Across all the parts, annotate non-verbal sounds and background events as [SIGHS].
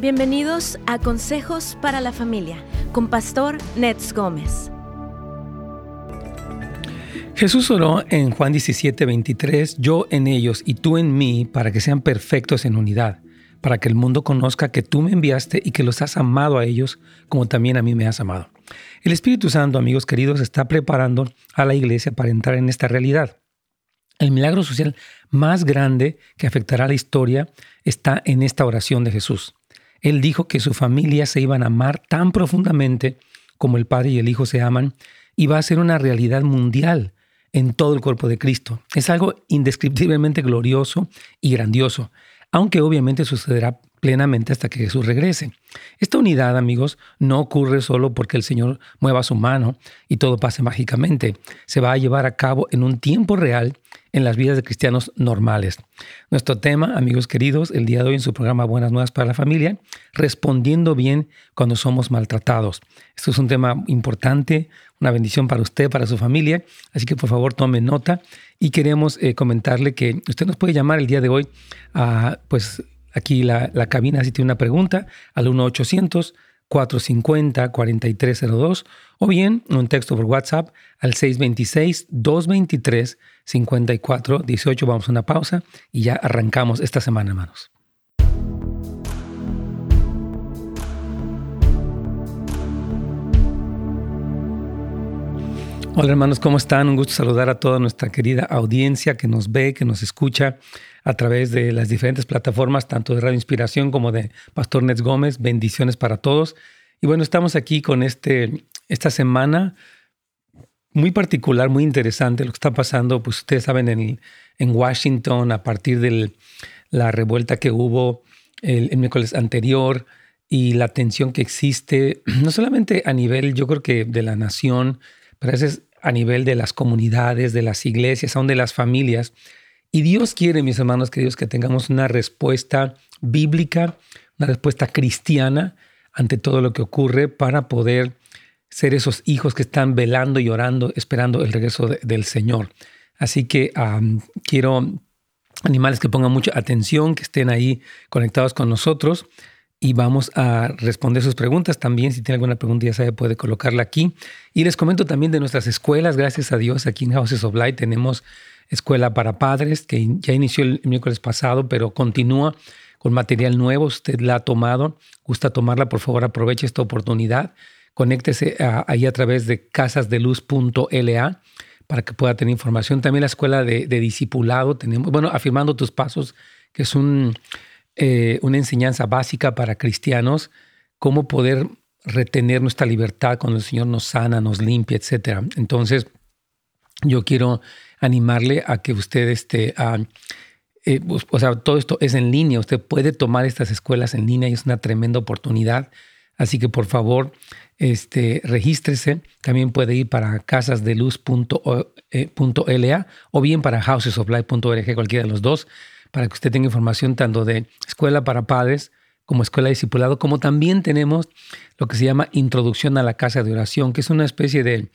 Bienvenidos a Consejos para la Familia con Pastor Nets Gómez. Jesús oró en Juan 17, 23, yo en ellos y tú en mí, para que sean perfectos en unidad, para que el mundo conozca que tú me enviaste y que los has amado a ellos como también a mí me has amado. El Espíritu Santo, amigos queridos, está preparando a la iglesia para entrar en esta realidad. El milagro social más grande que afectará a la historia está en esta oración de Jesús. Él dijo que su familia se iban a amar tan profundamente como el Padre y el Hijo se aman y va a ser una realidad mundial en todo el cuerpo de Cristo. Es algo indescriptiblemente glorioso y grandioso, aunque obviamente sucederá plenamente hasta que Jesús regrese. Esta unidad, amigos, no ocurre solo porque el Señor mueva su mano y todo pase mágicamente. Se va a llevar a cabo en un tiempo real en las vidas de cristianos normales. Nuestro tema, amigos queridos, el día de hoy en su programa Buenas Nuevas para la Familia, respondiendo bien cuando somos maltratados. Esto es un tema importante, una bendición para usted, para su familia, así que por favor tome nota y queremos eh, comentarle que usted nos puede llamar el día de hoy a, pues, aquí la, la cabina si tiene una pregunta al 1 800 450-4302 o bien un texto por WhatsApp al 626-223-5418. Vamos a una pausa y ya arrancamos esta semana, hermanos. Hola hermanos, ¿cómo están? Un gusto saludar a toda nuestra querida audiencia que nos ve, que nos escucha a través de las diferentes plataformas, tanto de Radio Inspiración como de Pastor Nets Gómez. Bendiciones para todos. Y bueno, estamos aquí con este, esta semana muy particular, muy interesante lo que está pasando. Pues ustedes saben, en, en Washington, a partir de la revuelta que hubo el, el miércoles anterior y la tensión que existe, [CLEARS THROAT] no solamente a nivel, yo creo que de la nación, pero a veces a nivel de las comunidades, de las iglesias, aún de las familias. Y Dios quiere, mis hermanos queridos, que tengamos una respuesta bíblica, una respuesta cristiana ante todo lo que ocurre para poder ser esos hijos que están velando y orando, esperando el regreso del Señor. Así que quiero animales que pongan mucha atención, que estén ahí conectados con nosotros y vamos a responder sus preguntas también. Si tiene alguna pregunta, ya sabe, puede colocarla aquí. Y les comento también de nuestras escuelas. Gracias a Dios, aquí en Houses of Light tenemos escuela para padres que ya inició el miércoles pasado, pero continúa con material nuevo. Usted la ha tomado, gusta tomarla, por favor, aproveche esta oportunidad. Conéctese ahí a través de casasdeluz.la para que pueda tener información. También la escuela de, de discipulado tenemos, bueno, afirmando tus pasos, que es un eh, una enseñanza básica para cristianos, cómo poder retener nuestra libertad cuando el Señor nos sana, nos limpia, etc. Entonces, yo quiero animarle a que usted esté, eh, pues, o sea, todo esto es en línea, usted puede tomar estas escuelas en línea y es una tremenda oportunidad. Así que por favor, este, regístrese. También puede ir para casasdeluz.la eh, o bien para housesoflife.org, cualquiera de los dos para que usted tenga información tanto de escuela para padres como escuela de discipulado, como también tenemos lo que se llama Introducción a la Casa de Oración, que es una especie de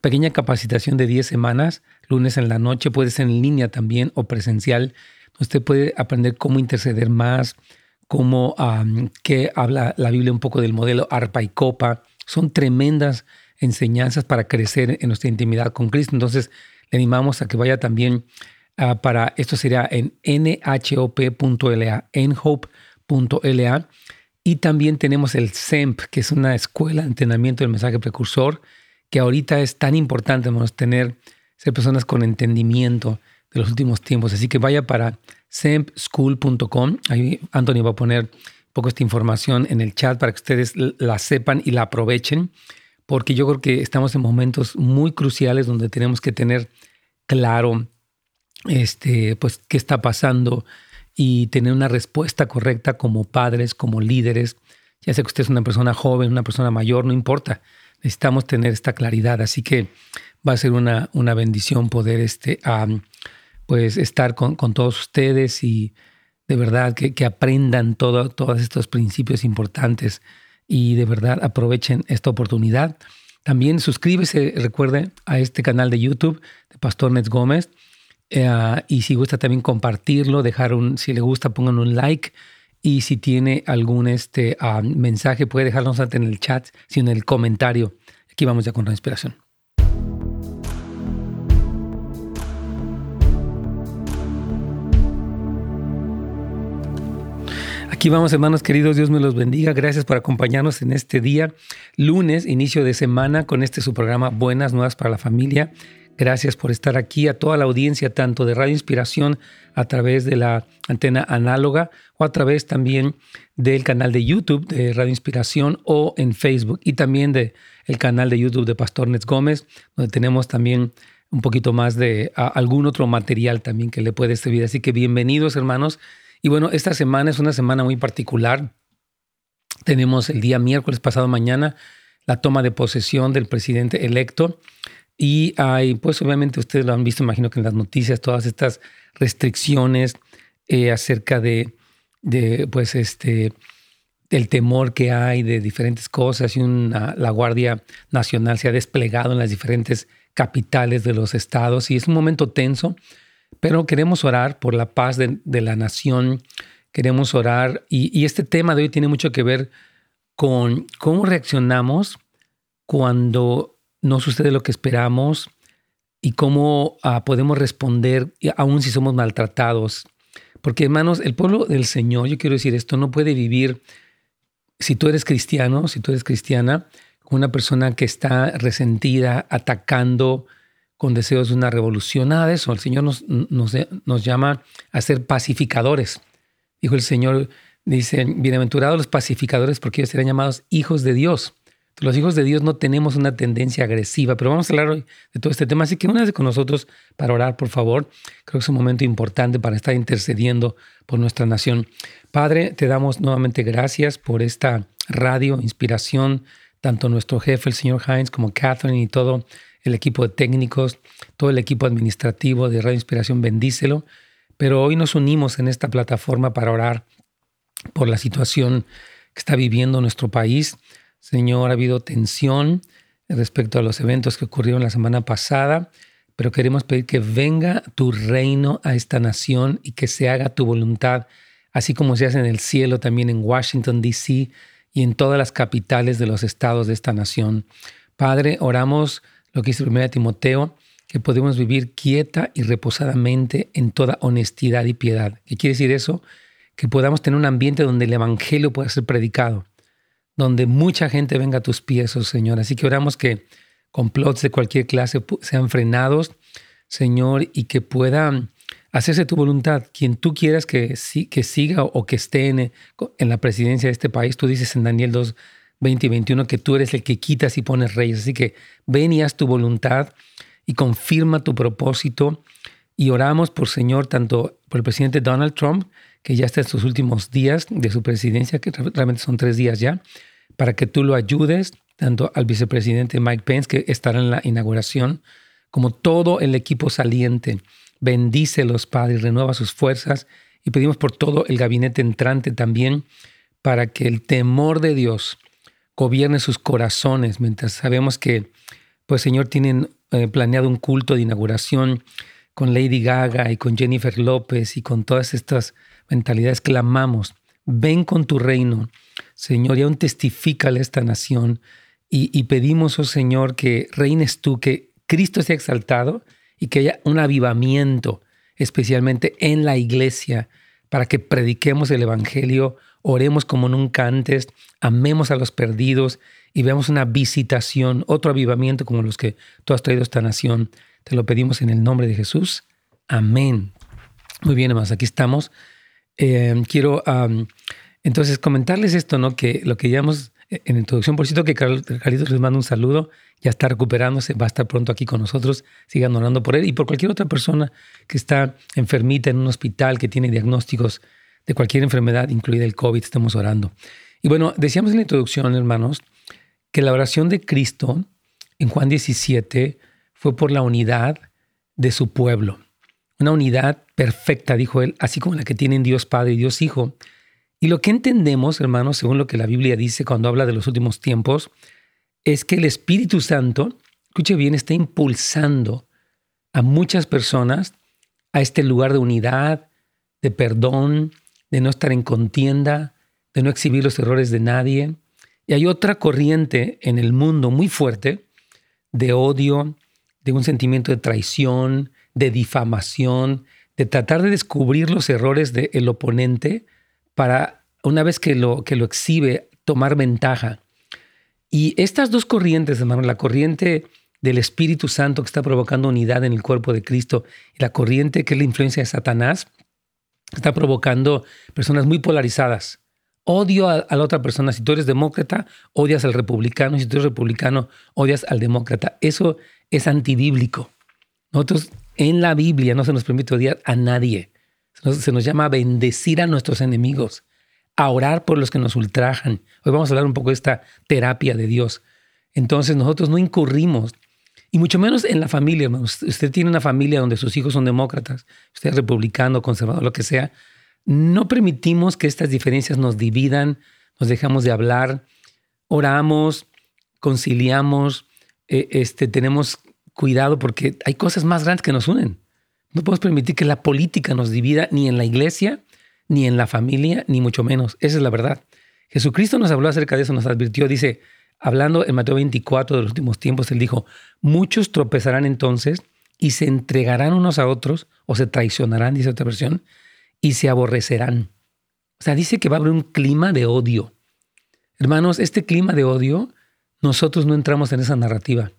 pequeña capacitación de 10 semanas, lunes en la noche, puede ser en línea también o presencial. Usted puede aprender cómo interceder más, cómo que habla la Biblia un poco del modelo arpa y copa. Son tremendas enseñanzas para crecer en nuestra intimidad con Cristo. Entonces, le animamos a que vaya también Ah, para esto sería en nhop.la, nhope.la. Y también tenemos el SEMP, que es una escuela de entrenamiento del mensaje precursor, que ahorita es tan importante tener, ser personas con entendimiento de los últimos tiempos. Así que vaya para sempschool.com. Ahí Anthony va a poner un poco esta información en el chat para que ustedes la sepan y la aprovechen, porque yo creo que estamos en momentos muy cruciales donde tenemos que tener claro este, pues, qué está pasando y tener una respuesta correcta como padres, como líderes. Ya sé que usted es una persona joven, una persona mayor, no importa. Necesitamos tener esta claridad. Así que va a ser una, una bendición poder este, pues estar con, con, todos ustedes y de verdad que, aprendan todo, todos estos principios importantes y de verdad aprovechen esta oportunidad. También suscríbese, recuerde, a este canal de YouTube de Pastor Nets Gómez. Eh, y si gusta también compartirlo, dejar un, si le gusta, pongan un like Y si tiene algún este, mensaje, puede dejarnos en el chat, sino en el comentario. Aquí vamos ya con la inspiración. Aquí vamos, hermanos queridos, Dios me los bendiga. Gracias por acompañarnos en este día, lunes, inicio de semana, con este su programa Buenas Nuevas para la Familia. Gracias por estar aquí, a toda la audiencia, tanto de Radio Inspiración a través de la antena análoga o a través también del canal de YouTube de Radio Inspiración o en Facebook y también del el canal de YouTube de Pastor Nets Gómez, donde tenemos también un poquito más de algún otro material también que le puede servir. Así que bienvenidos, hermanos. Y bueno, esta semana es una semana muy particular. Tenemos el día miércoles pasado mañana la toma de posesión del presidente electo. Y hay, pues obviamente ustedes lo han visto, imagino que en las noticias, todas estas restricciones eh, acerca de, de, pues este, del temor que hay de diferentes cosas y una, la Guardia Nacional se ha desplegado en las diferentes capitales de los estados y es un momento tenso pero queremos orar por la paz de, la nación, queremos orar y, este tema de hoy tiene mucho que ver con cómo reaccionamos cuando no sucede lo que esperamos y cómo ah, podemos responder aún si somos maltratados. Porque hermanos, el pueblo del Señor, yo quiero decir esto, no puede vivir, si tú eres cristiano, si tú eres cristiana, con una persona que está resentida, atacando, con deseos de una revolución, nada de eso. El Señor nos, nos, llama a ser pacificadores. Dijo el Señor, dice, bienaventurados los pacificadores porque ellos serán llamados hijos de Dios. Los hijos de Dios no tenemos una tendencia agresiva, pero vamos a hablar hoy de todo este tema. Así que únase con nosotros para orar, por favor. Creo que es un momento importante para estar intercediendo por nuestra nación. Padre, te damos nuevamente gracias por esta radio, inspiración, tanto nuestro jefe, el señor Hines, como Catherine y todo el equipo de técnicos, todo el equipo administrativo de Radio Inspiración, bendícelo. Pero hoy nos unimos en esta plataforma para orar por la situación que está viviendo nuestro país. Señor, ha habido tensión respecto a los eventos que ocurrieron la semana pasada, pero queremos pedir que venga tu reino a esta nación y que se haga tu voluntad, así como se hace en el cielo, también en Washington, D.C. y en todas las capitales de los estados de esta nación. Padre, oramos lo que dice 1 Timoteo, que podemos vivir quieta y reposadamente en toda honestidad y piedad. ¿Qué quiere decir eso? Que podamos tener un ambiente donde el Evangelio pueda ser predicado, donde mucha gente venga a tus pies, oh Señor. Así que oramos que complots de cualquier clase sean frenados, Señor, y que puedan hacerse tu voluntad. Quien tú quieras que, que siga o que esté en, en la presidencia de este país, tú dices en Daniel 2, 20 y 21 que tú eres el que quitas y pones reyes. Así que ven y haz tu voluntad y confirma tu propósito. Y oramos por Señor, tanto por el presidente Donald Trump, que ya está en sus últimos días de su presidencia, que realmente son tres días ya, para que tú lo ayudes, tanto al vicepresidente Mike Pence, que estará en la inauguración, como todo el equipo saliente. Bendícelos, Padre, renueva sus fuerzas y pedimos por todo el gabinete entrante también, para que el temor de Dios gobierne sus corazones, mientras sabemos que, pues Señor, tienen eh, planeado un culto de inauguración con Lady Gaga y con Jennifer López y con todas estas mentalidades, clamamos, ven con tu reino, Señor, y aún testifícale a esta nación y, y pedimos, oh Señor, que reines tú, que Cristo sea exaltado y que haya un avivamiento, especialmente en la iglesia, para que prediquemos el Evangelio oremos como nunca antes, amemos a los perdidos y veamos una visitación, otro avivamiento como los que tú has traído a esta nación. Te lo pedimos en el nombre de Jesús. Amén. Muy bien, hermanos, aquí estamos. Eh, quiero entonces comentarles esto, ¿no? Que lo que llamamos en introducción, por cierto que Carlitos les manda un saludo, ya está recuperándose, va a estar pronto aquí con nosotros, sigan orando por él y por cualquier otra persona que está enfermita en un hospital, que tiene diagnósticos de cualquier enfermedad, incluida el COVID, estamos orando. Y bueno, decíamos en la introducción, hermanos, que la oración de Cristo en Juan 17 fue por la unidad de su pueblo. Una unidad perfecta, dijo él, así como la que tienen Dios Padre y Dios Hijo. Y lo que entendemos, hermanos, según lo que la Biblia dice cuando habla de los últimos tiempos, es que el Espíritu Santo, escuche bien, está impulsando a muchas personas a este lugar de unidad, de perdón, de no estar en contienda, de no exhibir los errores de nadie. Y hay otra corriente en el mundo muy fuerte de odio, de un sentimiento de traición, de difamación, de tratar de descubrir los errores del oponente para, una vez que lo, que lo exhibe, tomar ventaja. Y estas dos corrientes, hermano, la corriente del Espíritu Santo que está provocando unidad en el cuerpo de Cristo y la corriente que es la influencia de Satanás, está provocando personas muy polarizadas. Odio a, la otra persona. Si tú eres demócrata, odias al republicano. Si tú eres republicano, odias al demócrata. Eso es antibíblico. Nosotros en la Biblia no se nos permite odiar a nadie. Se nos, se nos llama bendecir a nuestros enemigos, a orar por los que nos ultrajan. Hoy vamos a hablar un poco de esta terapia de Dios. Entonces nosotros no incurrimos y mucho menos en la familia, hermano. Usted tiene una familia donde sus hijos son demócratas, usted es republicano, conservador, lo que sea. No permitimos que estas diferencias nos dividan, nos dejamos de hablar, oramos, conciliamos, eh, este, tenemos cuidado porque hay cosas más grandes que nos unen. No podemos permitir que la política nos divida ni en la iglesia, ni en la familia, ni mucho menos. Esa es la verdad. Jesucristo nos habló acerca de eso, nos advirtió, dice, Hablando en Mateo 24 de los últimos tiempos, él dijo, muchos tropezarán entonces y se entregarán unos a otros o se traicionarán, dice otra versión, y se aborrecerán. O sea, dice que va a haber un clima de odio. Hermanos, este clima de odio, nosotros no entramos en esa narrativa,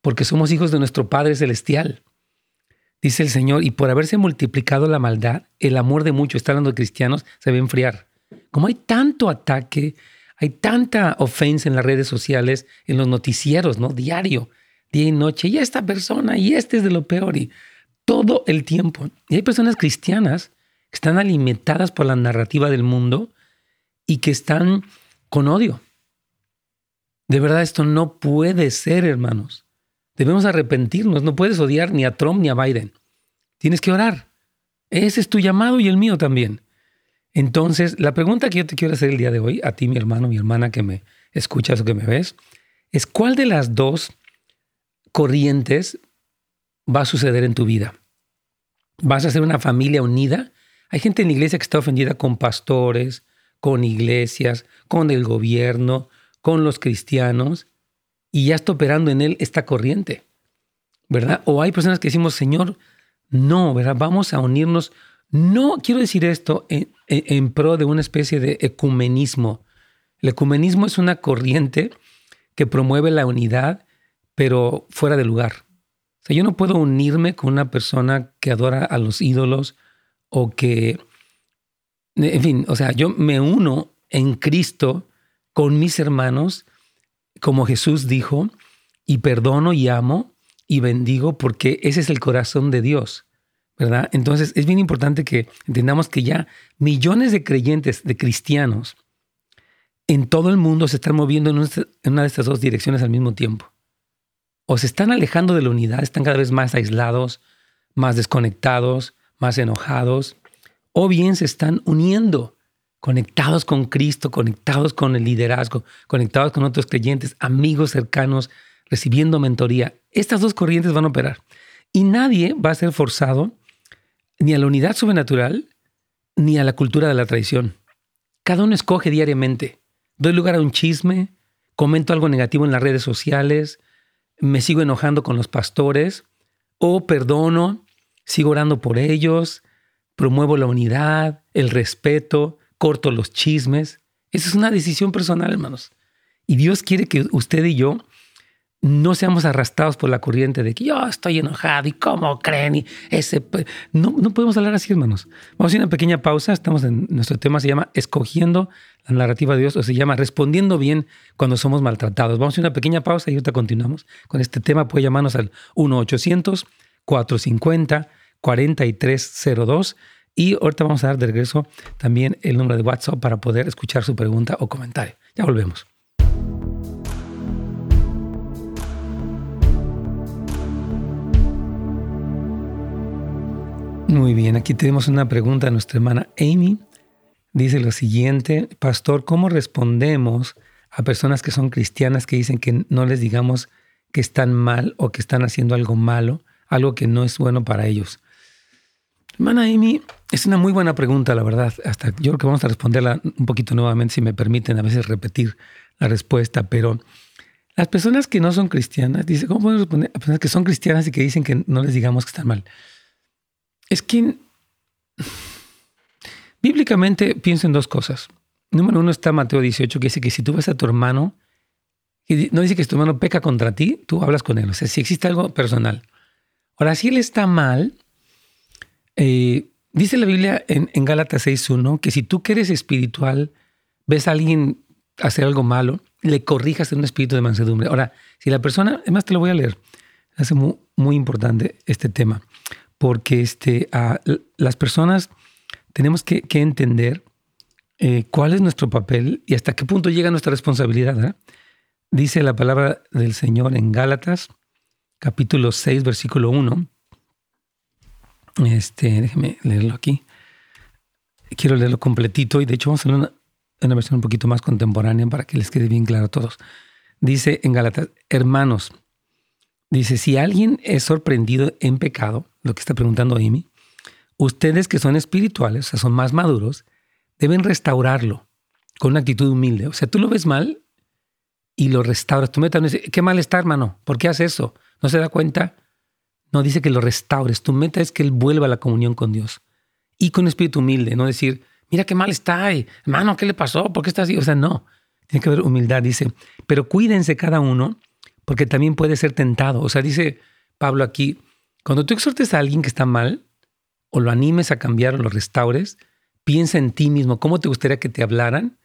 porque somos hijos de nuestro Padre Celestial. Dice el Señor, y por haberse multiplicado la maldad, el amor de muchos, está hablando de cristianos, se va a enfriar. Como hay tanto ataque, hay tanta ofensa en las redes sociales, en los noticieros, ¿no? Diario, día y noche. Y esta persona, y este es de lo peor. Y todo el tiempo. Y hay personas cristianas que están alimentadas por la narrativa del mundo y que están con odio. De verdad, esto no puede ser, hermanos. Debemos arrepentirnos. No puedes odiar ni a Trump ni a Biden. Tienes que orar. Ese es tu llamado y el mío también. Entonces, la pregunta que yo te quiero hacer el día de hoy, a ti, mi hermano, mi hermana que me escuchas o que me ves, es cuál de las dos corrientes va a suceder en tu vida. ¿Vas a ser una familia unida? Hay gente en la iglesia que está ofendida con pastores, con iglesias, con el gobierno, con los cristianos, y ya está operando en él esta corriente, ¿verdad? O hay personas que decimos, Señor, no, ¿verdad? Vamos a unirnos no quiero decir esto en, pro de una especie de ecumenismo. El ecumenismo es una corriente que promueve la unidad, pero fuera de lugar. O sea, yo no puedo unirme con una persona que adora a los ídolos o que, en fin, o sea, yo me uno en Cristo con mis hermanos, como Jesús dijo, y perdono y amo y bendigo porque ese es el corazón de Dios. ¿Verdad? Entonces es bien importante que entendamos que ya millones de creyentes, de cristianos, en todo el mundo se están moviendo en una de estas dos direcciones al mismo tiempo. O se están alejando de la unidad, están cada vez más aislados, más desconectados, más enojados, o bien se están uniendo, conectados con Cristo, conectados con el liderazgo, conectados con otros creyentes, amigos cercanos, recibiendo mentoría. Estas dos corrientes van a operar. Y nadie va a ser forzado ni a la unidad sobrenatural, ni a la cultura de la traición. Cada uno escoge diariamente. Doy lugar a un chisme, comento algo negativo en las redes sociales, me sigo enojando con los pastores, o perdono, sigo orando por ellos, promuevo la unidad, el respeto, corto los chismes. Esa es una decisión personal, hermanos. Y Dios quiere que usted y yo no seamos arrastrados por la corriente de que yo estoy enojado y cómo creen y ese... No, no podemos hablar así, hermanos. Vamos a hacer una pequeña pausa. Estamos en nuestro tema, se llama Escogiendo la narrativa de Dios o se llama Respondiendo bien cuando somos maltratados. Vamos a hacer una pequeña pausa y ahorita continuamos con este tema. Puede llamarnos al 1-800-450-4302 y ahorita vamos a dar de regreso también el número de WhatsApp para poder escuchar su pregunta o comentario. Ya volvemos. Muy bien, aquí tenemos una pregunta de nuestra hermana Amy. Dice lo siguiente, Pastor, ¿cómo respondemos a personas que son cristianas que dicen que no les digamos que están mal o que están haciendo algo malo, algo que no es bueno para ellos? Hermana Amy, es una muy buena pregunta, la verdad. Hasta yo creo que vamos a responderla un poquito nuevamente, si me permiten a veces repetir la respuesta, pero las personas que no son cristianas, dice, ¿cómo podemos responder a personas que son cristianas y que dicen que no les digamos que están mal? Es que [SIGHS] bíblicamente pienso en dos cosas. Número uno está Mateo 18, que dice que si tú vas a tu hermano, y no dice que tu hermano peca contra ti, tú hablas con él. O sea, si existe algo personal. Ahora, si él está mal, eh, dice la Biblia en, en Gálatas 6.1 que si tú que eres espiritual, ves a alguien hacer algo malo, le corrijas en un espíritu de mansedumbre. Ahora, si la persona, además te lo voy a leer, muy, muy importante este tema, porque este, las personas tenemos que, entender eh, cuál es nuestro papel y hasta qué punto llega nuestra responsabilidad. Dice la palabra del Señor en Gálatas, capítulo 6, versículo 1. Este, leerlo aquí. Quiero leerlo completito y de hecho vamos a leer una, una versión un poquito más contemporánea para que les quede bien claro a todos. Dice en Gálatas, hermanos, dice, si alguien es sorprendido en pecado, lo que está preguntando Amy, ustedes que son espirituales, o sea, son más maduros, deben restaurarlo con una actitud humilde. O sea, tú lo ves mal y lo restauras. Tú metas, ¿qué mal está, hermano? ¿Por qué hace eso? ¿No se da cuenta? No, dice que lo restaures. Tu meta es que él vuelva a la comunión con Dios. Y con espíritu humilde, no decir, mira qué mal está, hermano, ¿qué le pasó? ¿Por qué está así? O sea, no, tiene que haber humildad, dice, pero cuídense cada uno porque también puede ser tentado. O sea, dice Pablo aquí, cuando tú exhortes a alguien que está mal, o lo animes a cambiar o lo restaures, piensa en ti mismo, cómo te gustaría que te hablaran,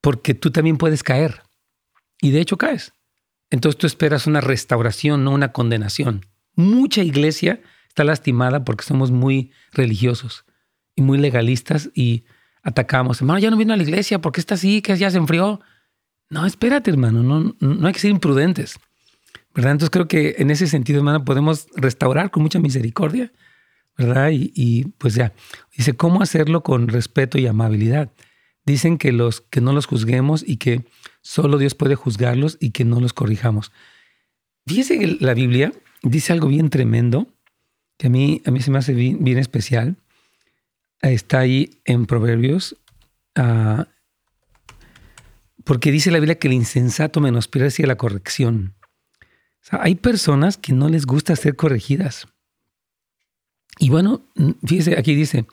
porque tú también puedes caer. Y de hecho caes. Entonces tú esperas una restauración, no una condenación. Mucha iglesia está lastimada porque somos muy religiosos y muy legalistas y atacamos. Hermano, ya no vino a la iglesia, ¿por qué está así? ¿Qué ya se enfrió? No, espérate, hermano, no, no hay que ser imprudentes. Entonces creo que en ese sentido, hermano, podemos restaurar con mucha misericordia, ¿verdad? Y, y, pues ya, dice, ¿cómo hacerlo con respeto y amabilidad? Dicen que, los, que no los juzguemos y que solo Dios puede juzgarlos y que no los corrijamos. Fíjese que la Biblia dice algo bien tremendo, que a mí, a mí se me hace bien especial está ahí en Proverbios, ah, porque dice la Biblia que el insensato menosprecia la corrección. Hay personas que no les gusta ser corregidas. Y bueno, fíjese, aquí dice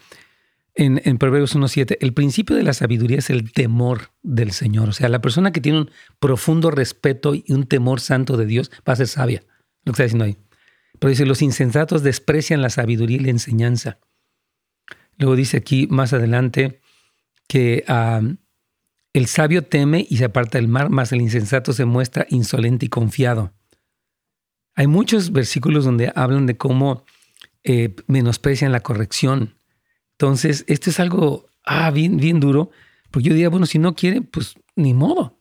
en, en Proverbios 1.7, el principio de la sabiduría es el temor del Señor. O sea, la persona que tiene un profundo respeto y un temor santo de Dios va a ser sabia, lo que está diciendo ahí. Pero dice, los insensatos desprecian la sabiduría y la enseñanza. Luego dice aquí más adelante que el sabio teme y se aparta del mar, más el insensato se muestra insolente y confiado. Hay muchos versículos donde hablan de cómo eh, menosprecian la corrección. Entonces, esto es algo ah, bien, bien duro, porque yo diría, bueno, si no quiere, pues ni modo.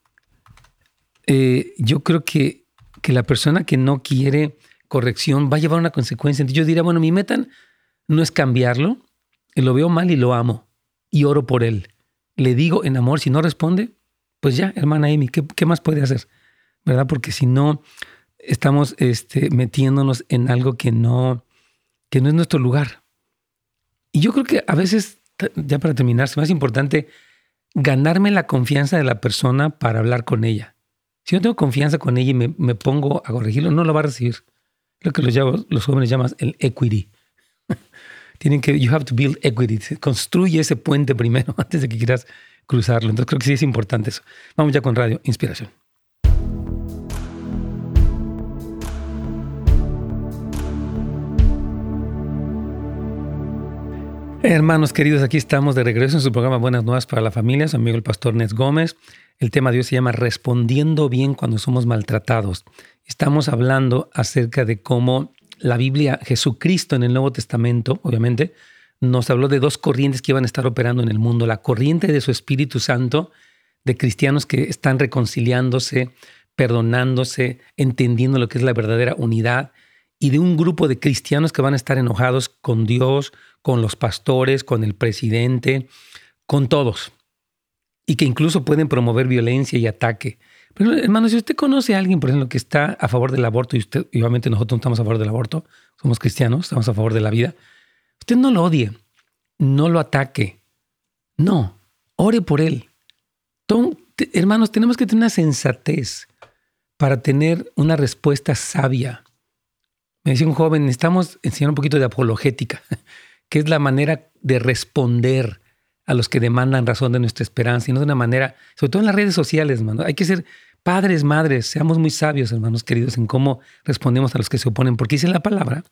Eh, yo creo que, que la persona que no quiere corrección va a llevar una consecuencia. Entonces yo diría, bueno, mi meta no es cambiarlo, lo veo mal y lo amo y oro por él. Le digo en amor, si no responde, pues ya, hermana Amy, ¿qué, más puede hacer? ¿Verdad? Porque si no, estamos este, metiéndonos en algo que no, que no es nuestro lugar. Y yo creo que a veces, ya para terminar, es más importante ganarme la confianza de la persona para hablar con ella. Si yo tengo confianza con ella y me, me pongo a corregirlo, no lo va a recibir. Lo que los, los jóvenes llaman el equity [LAUGHS] tienen que, you have to build equity. Construye ese puente primero [LAUGHS] antes de que quieras cruzarlo. Entonces creo que sí es importante eso. Vamos ya con Radio Inspiración. Hermanos queridos, aquí estamos de regreso en su programa Buenas Nuevas para la Familia, su amigo el pastor Nes Gómez. El tema de hoy se llama Respondiendo bien cuando somos maltratados. Estamos hablando acerca de cómo la Biblia, Jesucristo en el Nuevo Testamento, obviamente, nos habló de dos corrientes que iban a estar operando en el mundo. La corriente de su Espíritu Santo, de cristianos que están reconciliándose, perdonándose, entendiendo lo que es la verdadera unidad, y de un grupo de cristianos que van a estar enojados con Dios, con los pastores, con el presidente, con todos, y que incluso pueden promover violencia y ataque. Pero hermano, si usted conoce a alguien, por ejemplo, que está a favor del aborto, y usted, obviamente nosotros no estamos a favor del aborto, somos cristianos, estamos a favor de la vida. Usted no lo odie, no lo ataque. No, ore por él. hermanos, tenemos que tener una sensatez para tener una respuesta sabia. Me decía un joven, necesitamos enseñar un poquito de apologética, que es la manera de responder a los que demandan razón de nuestra esperanza y no de una manera, sobre todo en las redes sociales, hermano. Hay que ser padres, madres, seamos muy sabios, hermanos queridos, en cómo respondemos a los que se oponen, porque dice la palabra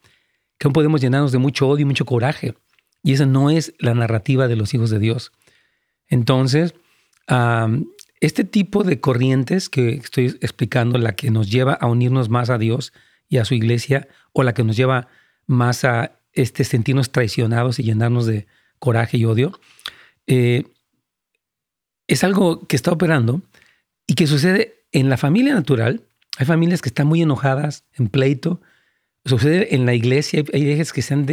que aún podemos llenarnos de mucho odio y mucho coraje. Y esa no es la narrativa de los hijos de Dios. Entonces, este tipo de corrientes que estoy explicando, la que nos lleva a unirnos más a Dios y a su iglesia, o la que nos lleva más a este, sentirnos traicionados y llenarnos de coraje y odio, eh, es algo que está operando y que sucede en la familia natural. Hay familias que están muy enojadas, en pleito. Sucede en la iglesia. Hay iglesias que se han,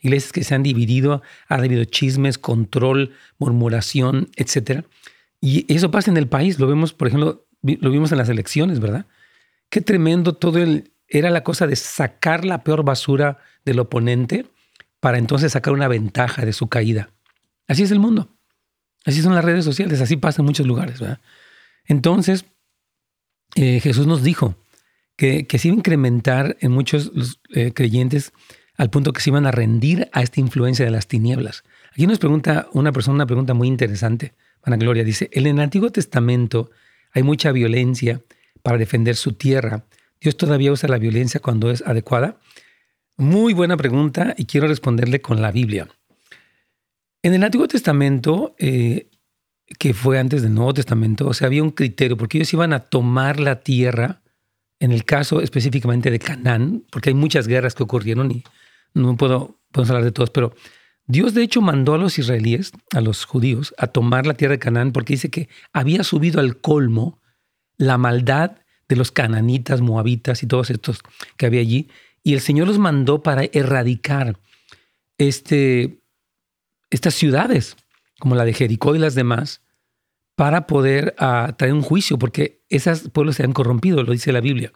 iglesias que se han dividido, ha habido chismes, control, murmuración, etc. Y eso pasa en el país. Lo vemos, por ejemplo, lo vimos en las elecciones, ¿verdad? Qué tremendo todo el... Era la cosa de sacar la peor basura del oponente para entonces sacar una ventaja de su caída. Así es el mundo. Así son las redes sociales. Así pasa en muchos lugares. Entonces, eh, Jesús nos dijo que, se iba a incrementar en muchos eh, creyentes al punto que se iban a rendir a esta influencia de las tinieblas. Aquí nos pregunta una persona una pregunta muy interesante. Ana Gloria dice, en el Antiguo Testamento hay mucha violencia para defender su tierra. ¿Dios todavía usa la violencia cuando es adecuada? Muy buena pregunta y quiero responderle con la Biblia. En el Antiguo Testamento eh, que fue antes del Nuevo Testamento, o sea, había un criterio, porque ellos iban a tomar la tierra, en el caso específicamente de Canaán, porque hay muchas guerras que ocurrieron y no puedo podemos hablar de todas, pero Dios de hecho mandó a los israelíes, a los judíos, a tomar la tierra de Canaán porque dice que había subido al colmo la maldad de los cananitas, moabitas y todos estos que había allí, y el Señor los mandó para erradicar este, estas ciudades como la de Jericó y las demás, para poder uh, traer un juicio, porque esos pueblos se han corrompido, lo dice la Biblia.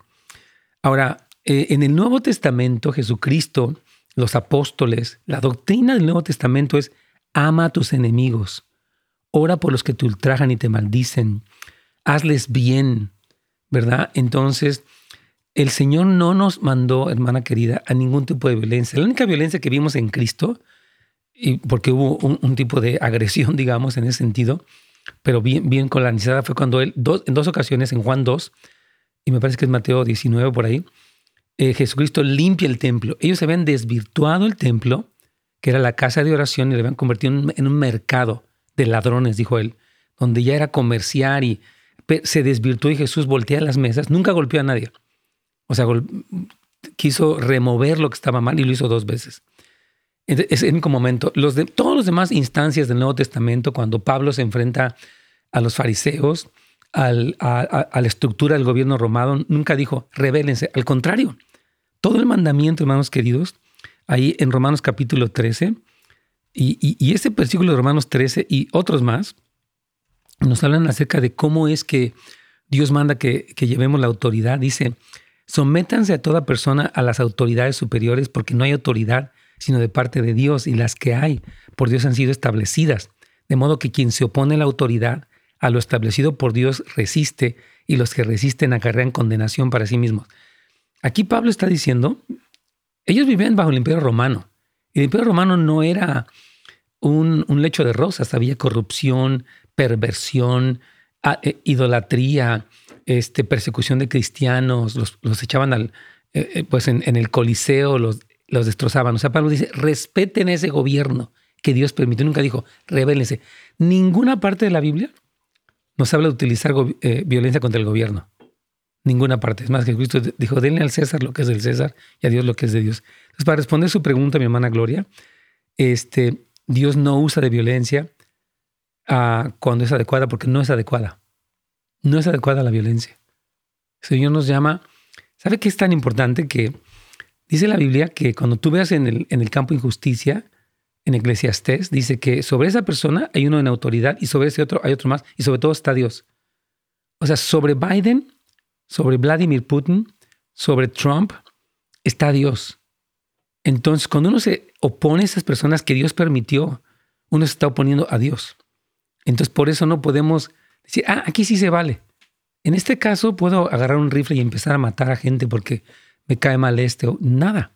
Ahora, eh, en el Nuevo Testamento, Jesucristo, los apóstoles, la doctrina del Nuevo Testamento es ama a tus enemigos, ora por los que te ultrajan y te maldicen, hazles bien, ¿verdad? Entonces, el Señor no nos mandó, hermana querida, a ningún tipo de violencia. La única violencia que vimos en Cristo y porque hubo un, tipo de agresión, [LAUGHS] digamos, en ese sentido, pero bien, bien necesidad fue cuando él, en dos ocasiones, en Juan 2, y me parece que es Mateo 19 por ahí, eh, Jesucristo limpia el templo. Ellos habían desvirtuado el templo, que era la casa de oración, y lo habían convertido en, un mercado de ladrones, dijo él, donde ya era comerciar y se desvirtuó y Jesús voltea las mesas, nunca golpeó a nadie. O sea, quiso remover lo que estaba mal y lo hizo dos veces. Es el único momento. Los de, todos los demás instancias del Nuevo Testamento, cuando Pablo se enfrenta a los fariseos, a, la estructura del gobierno romano, nunca dijo, rebélense. Al contrario, todo el mandamiento, hermanos queridos, ahí en Romanos capítulo 13, y, y, ese versículo de Romanos 13 y otros más, nos hablan acerca de cómo es que Dios manda que, que llevemos la autoridad. Dice, sométanse a toda persona a las autoridades superiores porque no hay autoridad sino de parte de Dios, y las que hay por Dios han sido establecidas. De modo que quien se opone a la autoridad, a lo establecido por Dios, resiste, y los que resisten acarrean condenación para sí mismos. Aquí Pablo está diciendo, ellos vivían bajo el imperio romano. Y el imperio romano no era un, lecho de rosas, había corrupción, perversión, eh, idolatría, este, persecución de cristianos, los, echaban al, eh, eh, pues en, el Coliseo, los los destrozaban. O sea, Pablo dice, respeten ese gobierno que Dios permitió. Nunca dijo, rebélense. Ninguna parte de la Biblia nos habla de utilizar eh, violencia contra el gobierno. Ninguna parte. Es más, que Cristo dijo, denle al César lo que es del César y a Dios lo que es de Dios. Entonces, para responder su pregunta, mi hermana Gloria, este, Dios no usa de violencia ah, cuando es adecuada, porque no es adecuada. No es adecuada la violencia. El Señor nos llama, ¿sabe qué es tan importante que Dice la Biblia que cuando tú veas en el, en el campo injusticia, en Eclesiastés, dice que sobre esa persona hay uno en autoridad y sobre ese otro hay otro más y sobre todo está Dios. O sea, sobre Biden, sobre Vladimir Putin, sobre Trump, está Dios. Entonces, cuando uno se opone a esas personas que Dios permitió, uno se está oponiendo a Dios. Entonces, por eso no podemos ah, aquí sí se vale. En este caso, puedo agarrar un rifle y empezar a matar a gente porque me cae mal este o nada.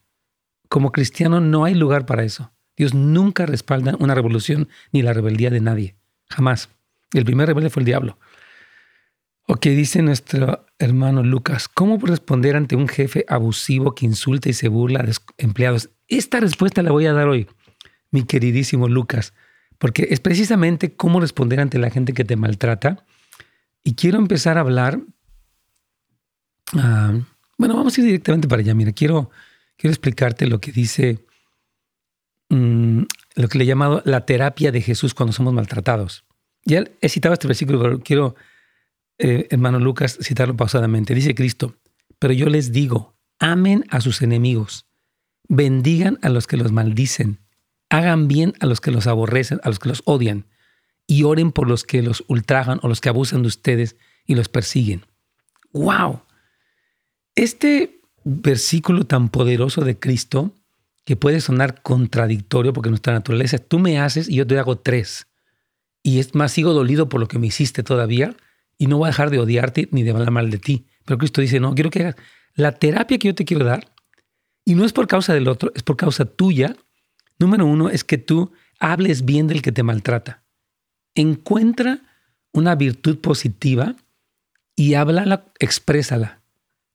Como cristiano no hay lugar para eso. Dios nunca respalda una revolución ni la rebeldía de nadie. Jamás. El primer rebelde fue el diablo. Ok, dice nuestro hermano Lucas, ¿cómo responder ante un jefe abusivo que insulta y se burla de empleados? Esta respuesta la voy a dar hoy, mi queridísimo Lucas, porque es precisamente cómo responder ante la gente que te maltrata. Y quiero empezar a hablar, ah, bueno, vamos a ir directamente para allá. Mira, quiero, quiero explicarte lo que dice, mm, lo que le he llamado la terapia de Jesús cuando somos maltratados. Ya he citado este versículo, pero quiero eh, hermano Lucas, citarlo pausadamente. Dice Cristo, pero yo les digo, amen a sus enemigos, bendigan a los que los maldicen, hagan bien a los que los aborrecen, a los que los odian, y oren por los que los ultrajan o los que abusan de ustedes y los persiguen. ¡Wow! Este versículo tan poderoso de Cristo, que puede sonar contradictorio porque nuestra naturaleza, tú me haces y yo te hago tres. Y es más, sigo dolido por lo que me hiciste todavía y no voy a dejar de odiarte ni de hablar mal de ti. Pero Cristo dice, no, quiero que hagas la terapia que yo te quiero dar, y no es por causa del otro, es por causa tuya. Número uno es que tú hables bien del que te maltrata. Encuentra una virtud positiva y háblala, exprésala.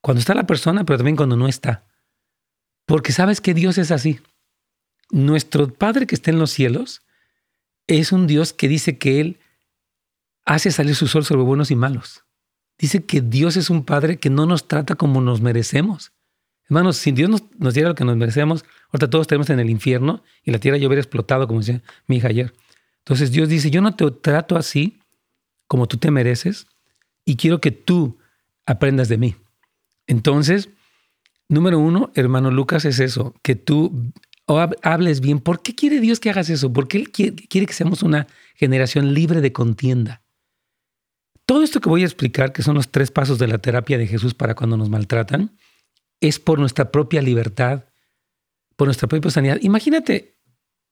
Cuando está la persona, pero también cuando no está. Porque sabes que Dios es así. Nuestro Padre que está en los cielos es un Dios que dice que Él hace salir su sol sobre buenos y malos. Dice que Dios es un Padre que no nos trata como nos merecemos. Hermanos, si Dios nos, diera lo que nos merecemos, ahorita todos estaremos en el infierno y la tierra ya hubiera explotado, como decía mi hija ayer. Entonces Dios dice, yo no te trato así como tú te mereces y quiero que tú aprendas de mí. Entonces, número uno, hermano Lucas, es eso, que tú hables bien. ¿Por qué quiere Dios que hagas eso? Porque Él quiere que seamos una generación libre de contienda. Todo esto que voy a explicar, que son los tres pasos de la terapia de Jesús para cuando nos maltratan, es por nuestra propia libertad, por nuestra propia sanidad. Imagínate,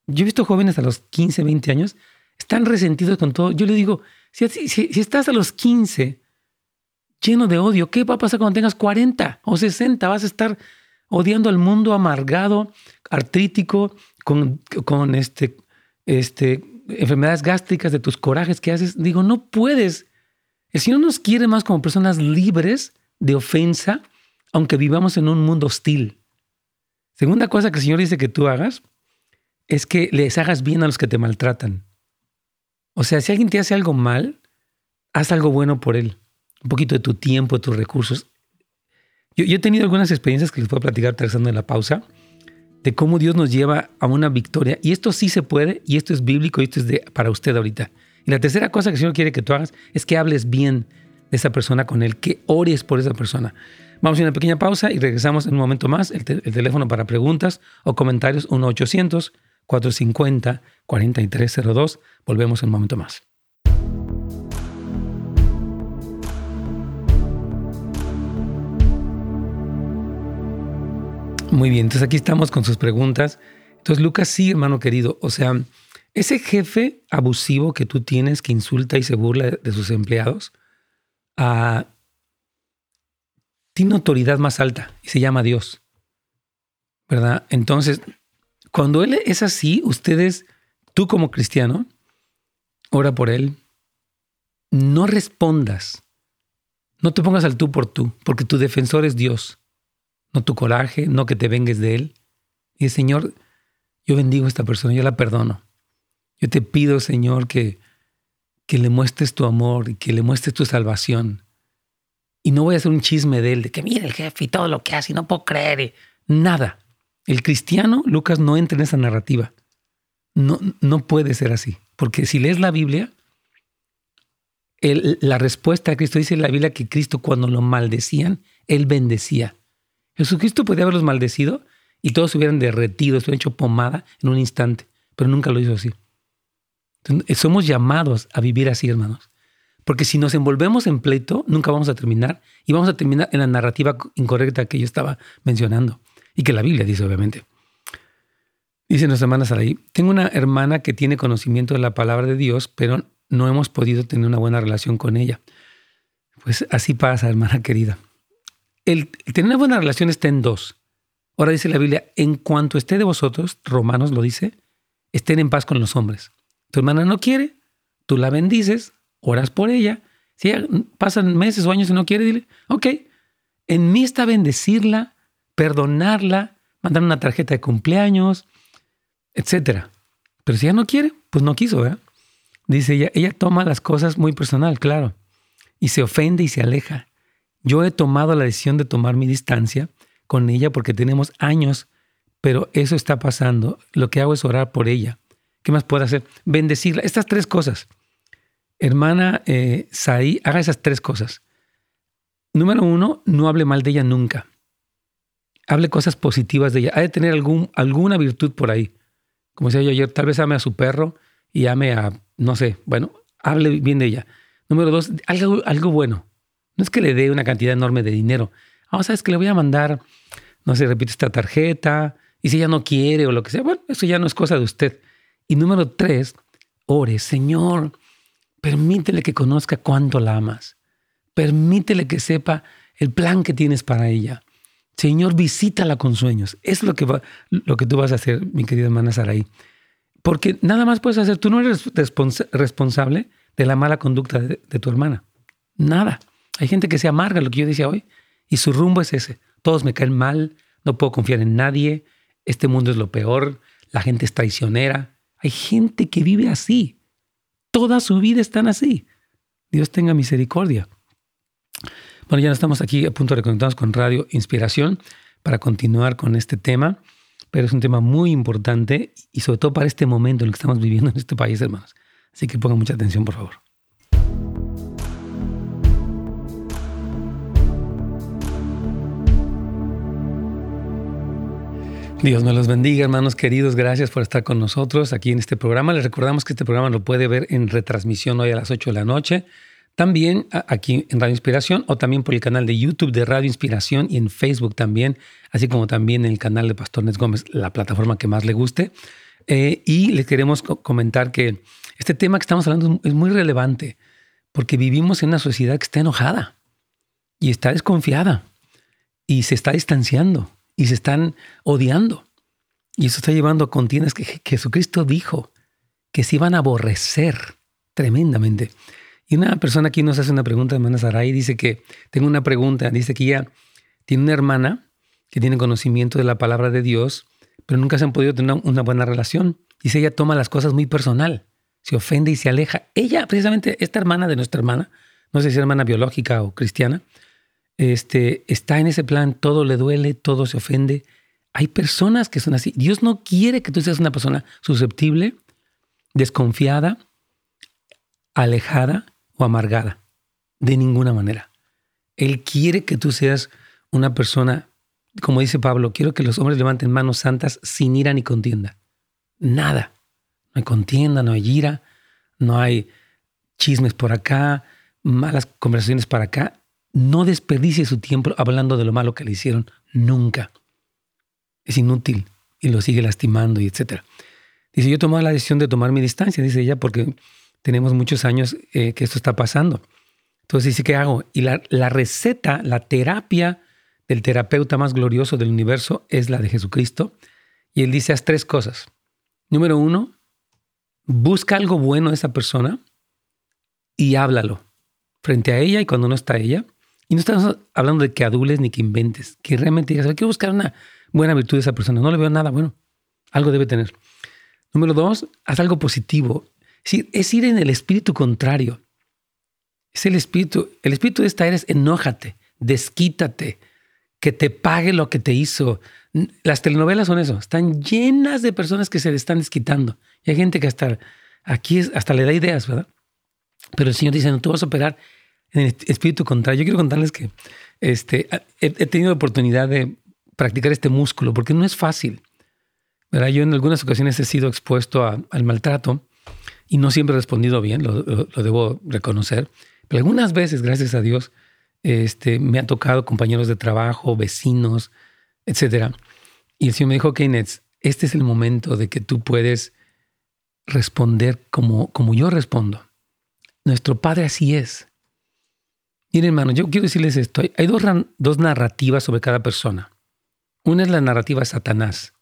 yo he visto jóvenes a los 15, 20 años, están resentidos con todo. Yo le digo, si, estás a los 15 lleno de odio, ¿qué va a pasar cuando tengas 40 o 60? Vas a estar odiando al mundo amargado, artrítico, con, con este, este, enfermedades gástricas de tus corajes que haces. Digo, no puedes el Señor nos quiere más como personas libres de ofensa, aunque vivamos en un mundo hostil. Segunda cosa que el Señor dice que tú hagas es que les hagas bien a los que te maltratan. O sea, si alguien te hace algo mal, haz algo bueno por él. Un poquito de tu tiempo, de tus recursos. Yo, he tenido algunas experiencias que les puedo platicar trazando en la pausa, de cómo Dios nos lleva a una victoria. Y esto sí se puede, y esto es bíblico, y esto es de, para usted ahorita. Y la tercera cosa que el Señor quiere que tú hagas es que hables bien de esa persona con Él, que ores por esa persona. Vamos a una pequeña pausa y regresamos en un momento más. El, teléfono para preguntas o comentarios 1-800-450-4302. Volvemos en un momento más. Muy bien, entonces aquí estamos con sus preguntas. Entonces, Lucas, sí, hermano querido, o sea, ese jefe abusivo que tú tienes, que insulta y se burla de sus empleados, uh, tiene autoridad más alta y se llama Dios. ¿Verdad? Entonces, cuando Él es así, ustedes, tú como cristiano, ora por Él, no respondas, no te pongas al tú por tú, porque tu defensor es Dios, no tu coraje, no que te vengues de Él. Y Señor, yo bendigo a esta persona, yo la perdono. Yo te pido, Señor, que, que le muestres tu amor y que le muestres tu salvación. Y no voy a hacer un chisme de él, de que mira el jefe y todo lo que hace y no puedo creer. Nada. El cristiano, Lucas, no entra en esa narrativa. No, no puede ser así. Porque si lees la Biblia, la respuesta a Cristo dice en la Biblia que Cristo cuando lo maldecían, él bendecía. Jesucristo podía haberlos maldecido y todos se hubieran derretido, se hubieran hecho pomada en un instante, pero nunca lo hizo así. Somos llamados a vivir así, hermanos. Porque si nos envolvemos en pleito, nunca vamos a terminar y vamos a terminar en la narrativa incorrecta que yo estaba mencionando y que la Biblia dice, obviamente. Dice nuestra hermana Saraí, tengo una hermana que tiene conocimiento de la palabra de Dios, pero no hemos podido tener una buena relación con ella. Pues así pasa, hermana querida. El, tener una buena relación está en dos. Ahora dice la Biblia, en cuanto esté de vosotros, Romanos lo dice, estén en paz con los hombres. Tu hermana no quiere, tú la bendices, oras por ella. Si pasan meses o años y no quiere, dile, ok, en mí está bendecirla, perdonarla, mandar una tarjeta de cumpleaños, etcétera. Pero si ella no quiere, pues no quiso, ¿verdad? Dice ella, ella toma las cosas muy personal, claro, y se ofende y se aleja. Yo he tomado la decisión de tomar mi distancia con ella porque tenemos años, pero eso está pasando. Lo que hago es orar por ella. ¿Qué más puedo hacer? Bendecirla. Estas tres cosas. Hermana eh, Saí, haga esas tres cosas. Número uno, no hable mal de ella nunca. Hable cosas positivas de ella. Ha de tener algún, alguna virtud por ahí como decía yo ayer, tal vez ame a su perro y ame a, no sé, bueno, hable bien de ella. Número dos, algo, algo bueno. No es que le dé una cantidad enorme de dinero. Ah, sabes que le voy a mandar, no sé, repite esta tarjeta, y si ella no quiere o lo que sea, bueno, eso ya no es cosa de usted. Y número tres, ore, Señor, permítele que conozca cuánto la amas. Permítele que sepa el plan que tienes para ella. Señor, visítala con sueños. Es lo que, va, lo que tú vas a hacer, mi querida hermana Saraí. Porque nada más puedes hacer. Tú no eres responsable de la mala conducta de, tu hermana. Nada. Hay gente que se amarga, lo que yo decía hoy, y su rumbo es ese. Todos me caen mal, no puedo confiar en nadie, este mundo es lo peor, la gente es traicionera. Hay gente que vive así. Toda su vida están así. Dios tenga misericordia. Bueno, ya estamos aquí a punto de conectarnos con Radio Inspiración para continuar con este tema, pero es un tema muy importante y sobre todo para este momento en el que estamos viviendo en este país, hermanos. Así que pongan mucha atención, por favor. Dios me los bendiga, hermanos queridos. Gracias por estar con nosotros aquí en este programa. Les recordamos que este programa lo puede ver en retransmisión hoy a las 8 de la noche también aquí en Radio Inspiración o también por el canal de YouTube de Radio Inspiración y en Facebook también, así como también en el canal de Pastor Nes Gómez, la plataforma que más le guste. Eh, y les queremos comentar que este tema que estamos hablando es muy relevante porque vivimos en una sociedad que está enojada y está desconfiada y se está distanciando y se están odiando. Y eso está llevando a contiendas que Jesucristo dijo que se iban a aborrecer tremendamente. Y una persona aquí nos hace una pregunta, hermana Saray, dice que, tengo una pregunta, dice que ella tiene una hermana que tiene conocimiento de la palabra de Dios, pero nunca se han podido tener una buena relación. Dice, ella toma las cosas muy personal, se ofende y se aleja. Ella, precisamente, esta hermana de nuestra hermana, no sé si es hermana biológica o cristiana, este, está en ese plan, todo le duele, todo se ofende. Hay personas que son así. Dios no quiere que tú seas una persona susceptible, desconfiada, alejada o amargada, de ninguna manera. Él quiere que tú seas una persona, como dice Pablo, quiero que los hombres levanten manos santas sin ira ni contienda. Nada. No hay contienda, no hay ira, no hay chismes por acá, malas conversaciones para acá. No desperdicie su tiempo hablando de lo malo que le hicieron nunca. Es inútil y lo sigue lastimando y etc. Dice, yo he tomado la decisión de tomar mi distancia, dice ella, porque tenemos muchos años eh, que esto está pasando. Entonces dice, ¿qué hago? Y la, la receta, la terapia del terapeuta más glorioso del universo es la de Jesucristo. Y él dice, haz tres cosas. Número uno, busca algo bueno de esa persona y háblalo frente a ella y cuando no está ella. Y no estamos hablando de que adules ni que inventes, que realmente digas, quiero buscar una buena virtud de esa persona. No le veo nada bueno. Algo debe tener. Número dos, haz algo positivo es ir en el espíritu contrario. Es el espíritu. El espíritu de esta era es enójate, desquítate, que te pague lo que te hizo. Las telenovelas son eso, están llenas de personas que se le están desquitando. Y hay gente que hasta aquí hasta le da ideas, ¿verdad? Pero el Señor dice, no, tú vas a operar en el espíritu contrario. Yo quiero contarles que este, he, tenido la oportunidad de practicar este músculo, porque no es fácil. ¿verdad? Yo en algunas ocasiones he sido expuesto al maltrato y no siempre he respondido bien, lo, debo reconocer. Pero algunas veces, gracias a Dios, este, me han tocado compañeros de trabajo, vecinos, etc. Y el Señor me dijo, Keynes, este es el momento de que tú puedes responder como, como yo respondo. Nuestro Padre así es. Miren, hermano, yo quiero decirles esto. Hay dos, dos narrativas sobre cada persona. Una es la narrativa de Satanás,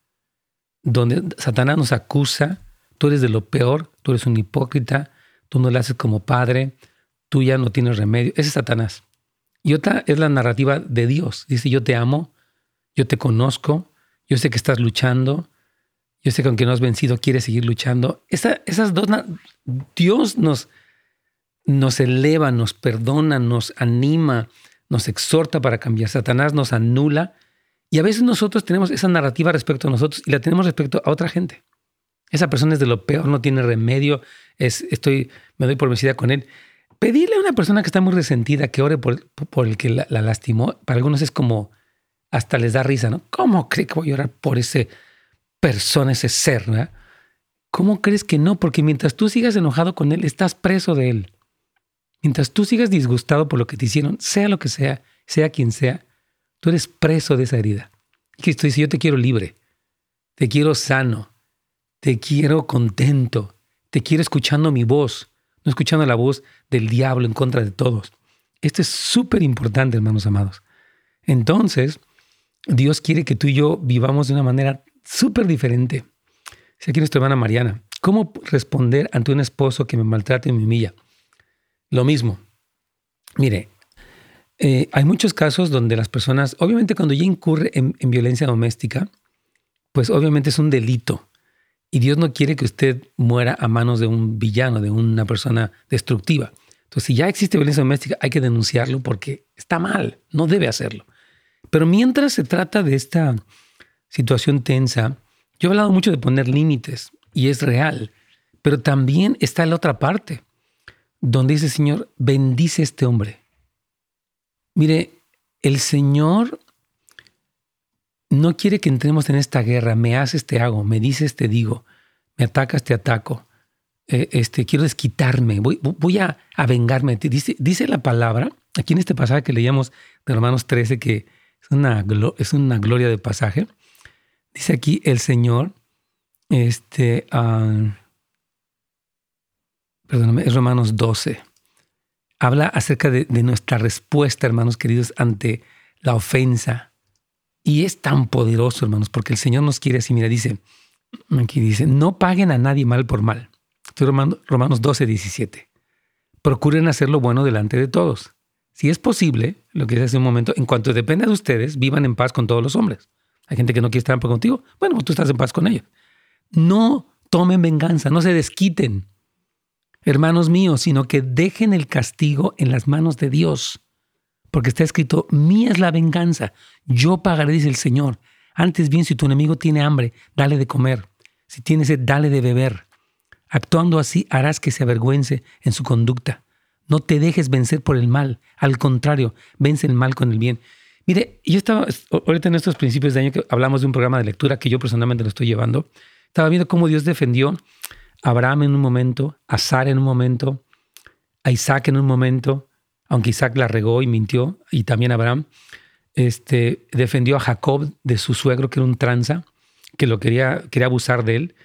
donde Satanás nos acusa, tú eres de lo peor, tú eres un hipócrita, tú no le haces como padre, tú ya no tienes remedio. Ese es Satanás. Y otra es la narrativa de Dios. Dice, yo te amo, yo te conozco, yo sé que estás luchando, yo sé que aunque no has vencido, quieres seguir luchando. esas dos, Dios nos, nos eleva, nos perdona, nos anima, nos exhorta para cambiar. Satanás nos anula. Y a veces nosotros tenemos esa narrativa respecto a nosotros y la tenemos respecto a otra gente. Esa persona es de lo peor, no tiene remedio, es, estoy, me doy por vencida con él. Pedirle a una persona que está muy resentida que ore por, por el que la, lastimó, para algunos es como, hasta les da risa, ¿no? ¿Cómo cree que voy a orar por ese persona, ese ser, ¿no? ¿Cómo crees que no? Porque mientras tú sigas enojado con él, estás preso de él. Mientras tú sigas disgustado por lo que te hicieron, sea lo que sea, sea quien sea, tú eres preso de esa herida. Cristo dice, yo te quiero libre, te quiero sano, te quiero contento, te quiero escuchando mi voz, no escuchando la voz del diablo en contra de todos. Esto es súper importante, hermanos amados. Entonces, Dios quiere que tú y yo vivamos de una manera súper diferente. Si aquí nuestra hermana Mariana, ¿cómo responder ante un esposo que me maltrata y me humilla? Lo mismo. Mire, eh, hay muchos casos donde las personas, obviamente cuando ya incurre en violencia doméstica, pues obviamente es un delito. Y Dios no quiere que usted muera a manos de un villano, de una persona destructiva. Entonces, si ya existe violencia doméstica, hay que denunciarlo porque está mal, no debe hacerlo. Pero mientras se trata de esta situación tensa, yo he hablado mucho de poner límites y es real, pero también está la otra parte, donde dice Señor, bendice a este hombre. Mire, el Señor no quiere que entremos en esta guerra. Me haces, te hago. Me dices, te digo. Me atacas, te ataco. Eh, este, quiero desquitarme. Voy, voy a, vengarme. Dice, dice la palabra, aquí en este pasaje que leíamos de Romanos 13, que es una, es una gloria de pasaje. Dice aquí el Señor, este, uh, perdóname, es Romanos 12. Habla acerca de nuestra respuesta, hermanos queridos, ante la ofensa, y es tan poderoso, hermanos, porque el Señor nos quiere así. Mira, dice, aquí dice, no paguen a nadie mal por mal. Estoy Romanos 12, 17. Procuren hacer lo bueno delante de todos. Si es posible, lo que dice hace un momento, en cuanto dependa de ustedes, vivan en paz con todos los hombres. Hay gente que no quiere estar en paz contigo. Bueno, tú estás en paz con ellos. No tomen venganza, no se desquiten, hermanos míos, sino que dejen el castigo en las manos de Dios porque está escrito, mía es la venganza, yo pagaré, dice el Señor. Antes bien, si tu enemigo tiene hambre, dale de comer. Si tiene sed, dale de beber. Actuando así, harás que se avergüence en su conducta. No te dejes vencer por el mal. Al contrario, vence el mal con el bien. Mire, yo estaba, ahorita en estos principios de año que hablamos de un programa de lectura que yo personalmente lo estoy llevando, estaba viendo cómo Dios defendió Abraham en un momento, a Sara en un momento, a Isaac en un momento, aunque Isaac la regó y mintió, y también Abraham, este, defendió a Jacob de su suegro, que era un tranza, que lo quería, quería abusar de él.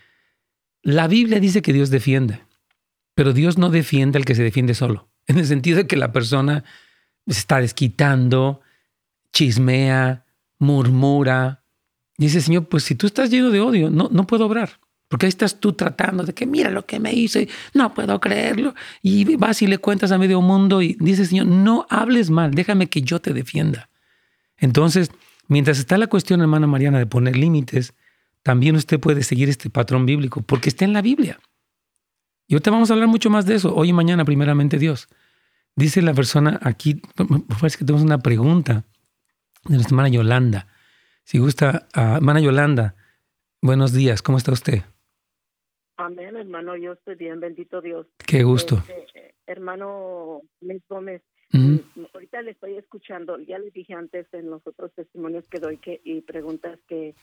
La Biblia dice que Dios defiende, pero Dios no defiende al que se defiende solo, [LAUGHS] en el sentido de que la persona se está desquitando, chismea, murmura. Dice, Señor, pues si tú estás lleno de odio, no, no puedo obrar. Porque ahí estás tú tratando de que mira lo que me hice, no puedo creerlo. Y vas y le cuentas a medio mundo y dice, Señor, no hables mal, déjame que yo te defienda. Entonces, mientras está la cuestión, hermana Mariana, de poner límites, también usted puede seguir este patrón bíblico, porque está en la Biblia. Y ahorita vamos a hablar mucho más de eso, hoy y mañana, primeramente Dios. Dice la persona aquí, parece que tenemos una pregunta de nuestra hermana Yolanda. Si gusta, uh, hermana Yolanda, buenos días, ¿cómo está usted? Amén, hermano, yo estoy bien, bendito Dios. Qué gusto. Este, hermano Luis Gómez, mm, ahorita le estoy escuchando, ya le dije antes en los otros testimonios que doy que y preguntas que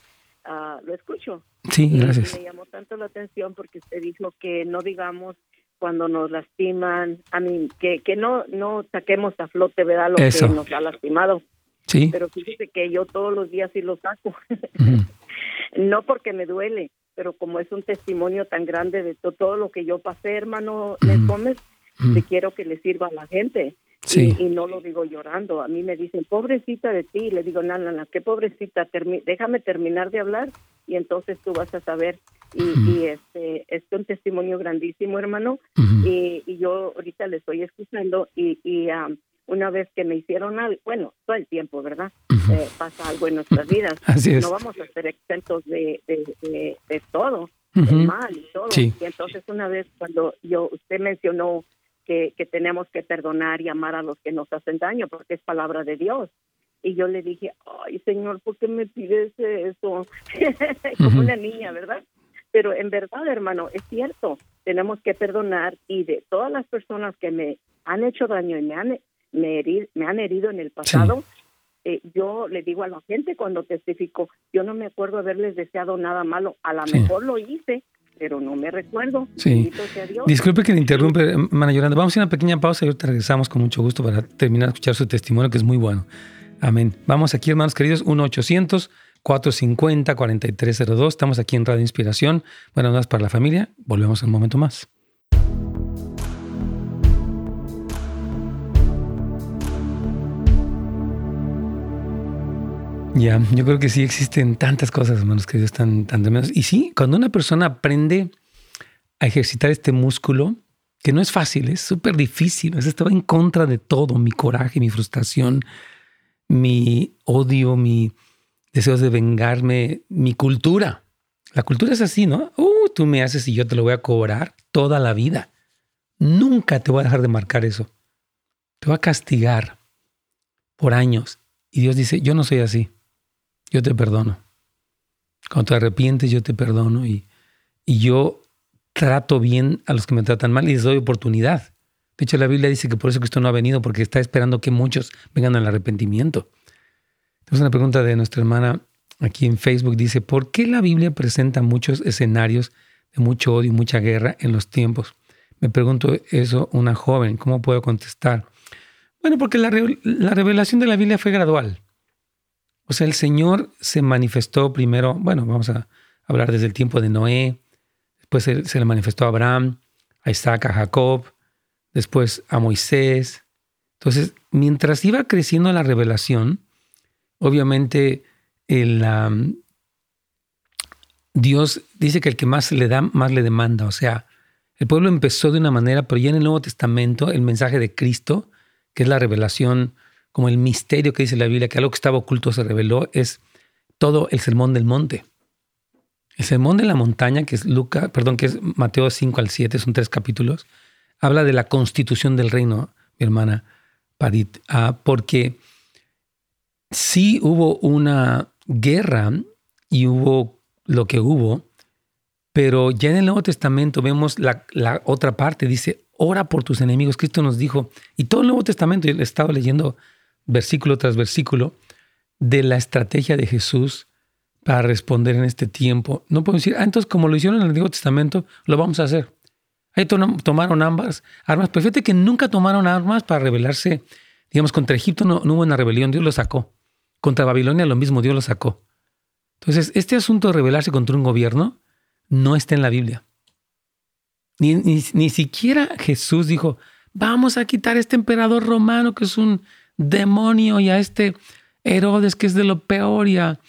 uh, lo escucho. Sí, gracias. me llamó tanto la atención porque usted dijo que no digamos cuando nos lastiman, a mí, que, que no, no saquemos a flote, ¿verdad? Lo que nos ha lastimado. Sí. Pero fíjese que yo todos los días sí lo saco. [LAUGHS] no porque me duele, pero como es un testimonio tan grande de todo lo que yo pasé, hermano Les Gómez, te quiero que le sirva a la gente. Sí. Y, no lo digo llorando. A mí me dicen, pobrecita de ti. le digo, no, no, no, qué pobrecita. déjame terminar de hablar y entonces tú vas a saber. Y, este es un testimonio grandísimo, hermano. y, yo ahorita le estoy escuchando y, y una vez que me hicieron algo, bueno, todo el tiempo, ¿verdad? Eh, pasa algo en nuestras vidas. [LAUGHS] No vamos a ser exentos de, de, de, todo, mal y todo. Y entonces una vez cuando yo usted mencionó que, que tenemos que perdonar y amar a los que nos hacen daño, porque es palabra de Dios. Y yo le dije, ay, Señor, ¿por qué me pides eso? [LAUGHS] Como una niña, ¿verdad? Pero en verdad, hermano, es cierto, tenemos que perdonar y de todas las personas que me han hecho daño y me han me, me han herido en el pasado, eh, yo le digo a la gente cuando testifico, yo no me acuerdo haberles deseado nada malo, a lo mejor lo hice, pero no me recuerdo. Sí. Disculpe que le interrumpe, hermana Yolanda. Vamos a una pequeña pausa y ahorita regresamos con mucho gusto para terminar de escuchar su testimonio, que es muy bueno. Amén. Vamos aquí, hermanos queridos, 1-800-450-4302. Estamos aquí en Radio Inspiración. Buenas noches para la familia. Volvemos en un momento más. Ya, yo creo que sí existen tantas cosas, hermanos, que Dios tan, tan tremendas. Y sí, cuando una persona aprende a ejercitar este músculo, que no es fácil, es súper difícil, es estaba en contra de todo, mi coraje, mi frustración, mi odio, mi deseos de vengarme, mi cultura. La cultura es así, ¿no? Uh, tú me haces y yo te lo voy a cobrar toda la vida. Nunca te voy a dejar de marcar eso. Te voy a castigar por años. Y Dios dice, yo no soy así yo te perdono. Cuando te arrepientes, yo te perdono y, yo trato bien a los que me tratan mal y les doy oportunidad. De hecho, la Biblia dice que por eso Cristo no ha venido, porque está esperando que muchos vengan al arrepentimiento. Tenemos una pregunta de nuestra hermana aquí en Facebook. Dice, ¿por qué la Biblia presenta muchos escenarios de mucho odio y mucha guerra en los tiempos? Me pregunto eso una joven, ¿cómo puedo contestar? Bueno, porque la revelación de la Biblia fue gradual. O sea, el Señor se manifestó primero, bueno, vamos a hablar desde el tiempo de Noé, después se, le manifestó a Abraham, a Isaac, a Jacob, después a Moisés. Entonces, mientras iba creciendo la revelación, obviamente el, Dios dice que el que más le da, más le demanda. O sea, el pueblo empezó de una manera, pero ya en el Nuevo Testamento el mensaje de Cristo, que es la revelación como el misterio que dice la Biblia, que algo que estaba oculto se reveló, es todo el sermón del monte. El sermón de la montaña, que es Luca, perdón, que es Mateo 5 al 7, son tres capítulos, habla de la constitución del reino, mi hermana Padit, ah, porque sí hubo una guerra y hubo lo que hubo, pero ya en el Nuevo Testamento vemos la, otra parte, dice, ora por tus enemigos. Cristo nos dijo, y todo el Nuevo Testamento, yo he estado leyendo versículo tras versículo, de la estrategia de Jesús para responder en este tiempo. No podemos decir, ah, entonces como lo hicieron en el Antiguo Testamento, lo vamos a hacer. Ahí tomaron ambas armas, pero fíjate que nunca tomaron armas para rebelarse. Digamos, contra Egipto no, hubo una rebelión, Dios lo sacó. Contra Babilonia lo mismo, Dios lo sacó. Entonces, este asunto de rebelarse contra un gobierno no está en la Biblia. Ni, ni, ni siquiera Jesús dijo, vamos a quitar a este emperador romano que es un demonio y a este Herodes que es de lo peor y a,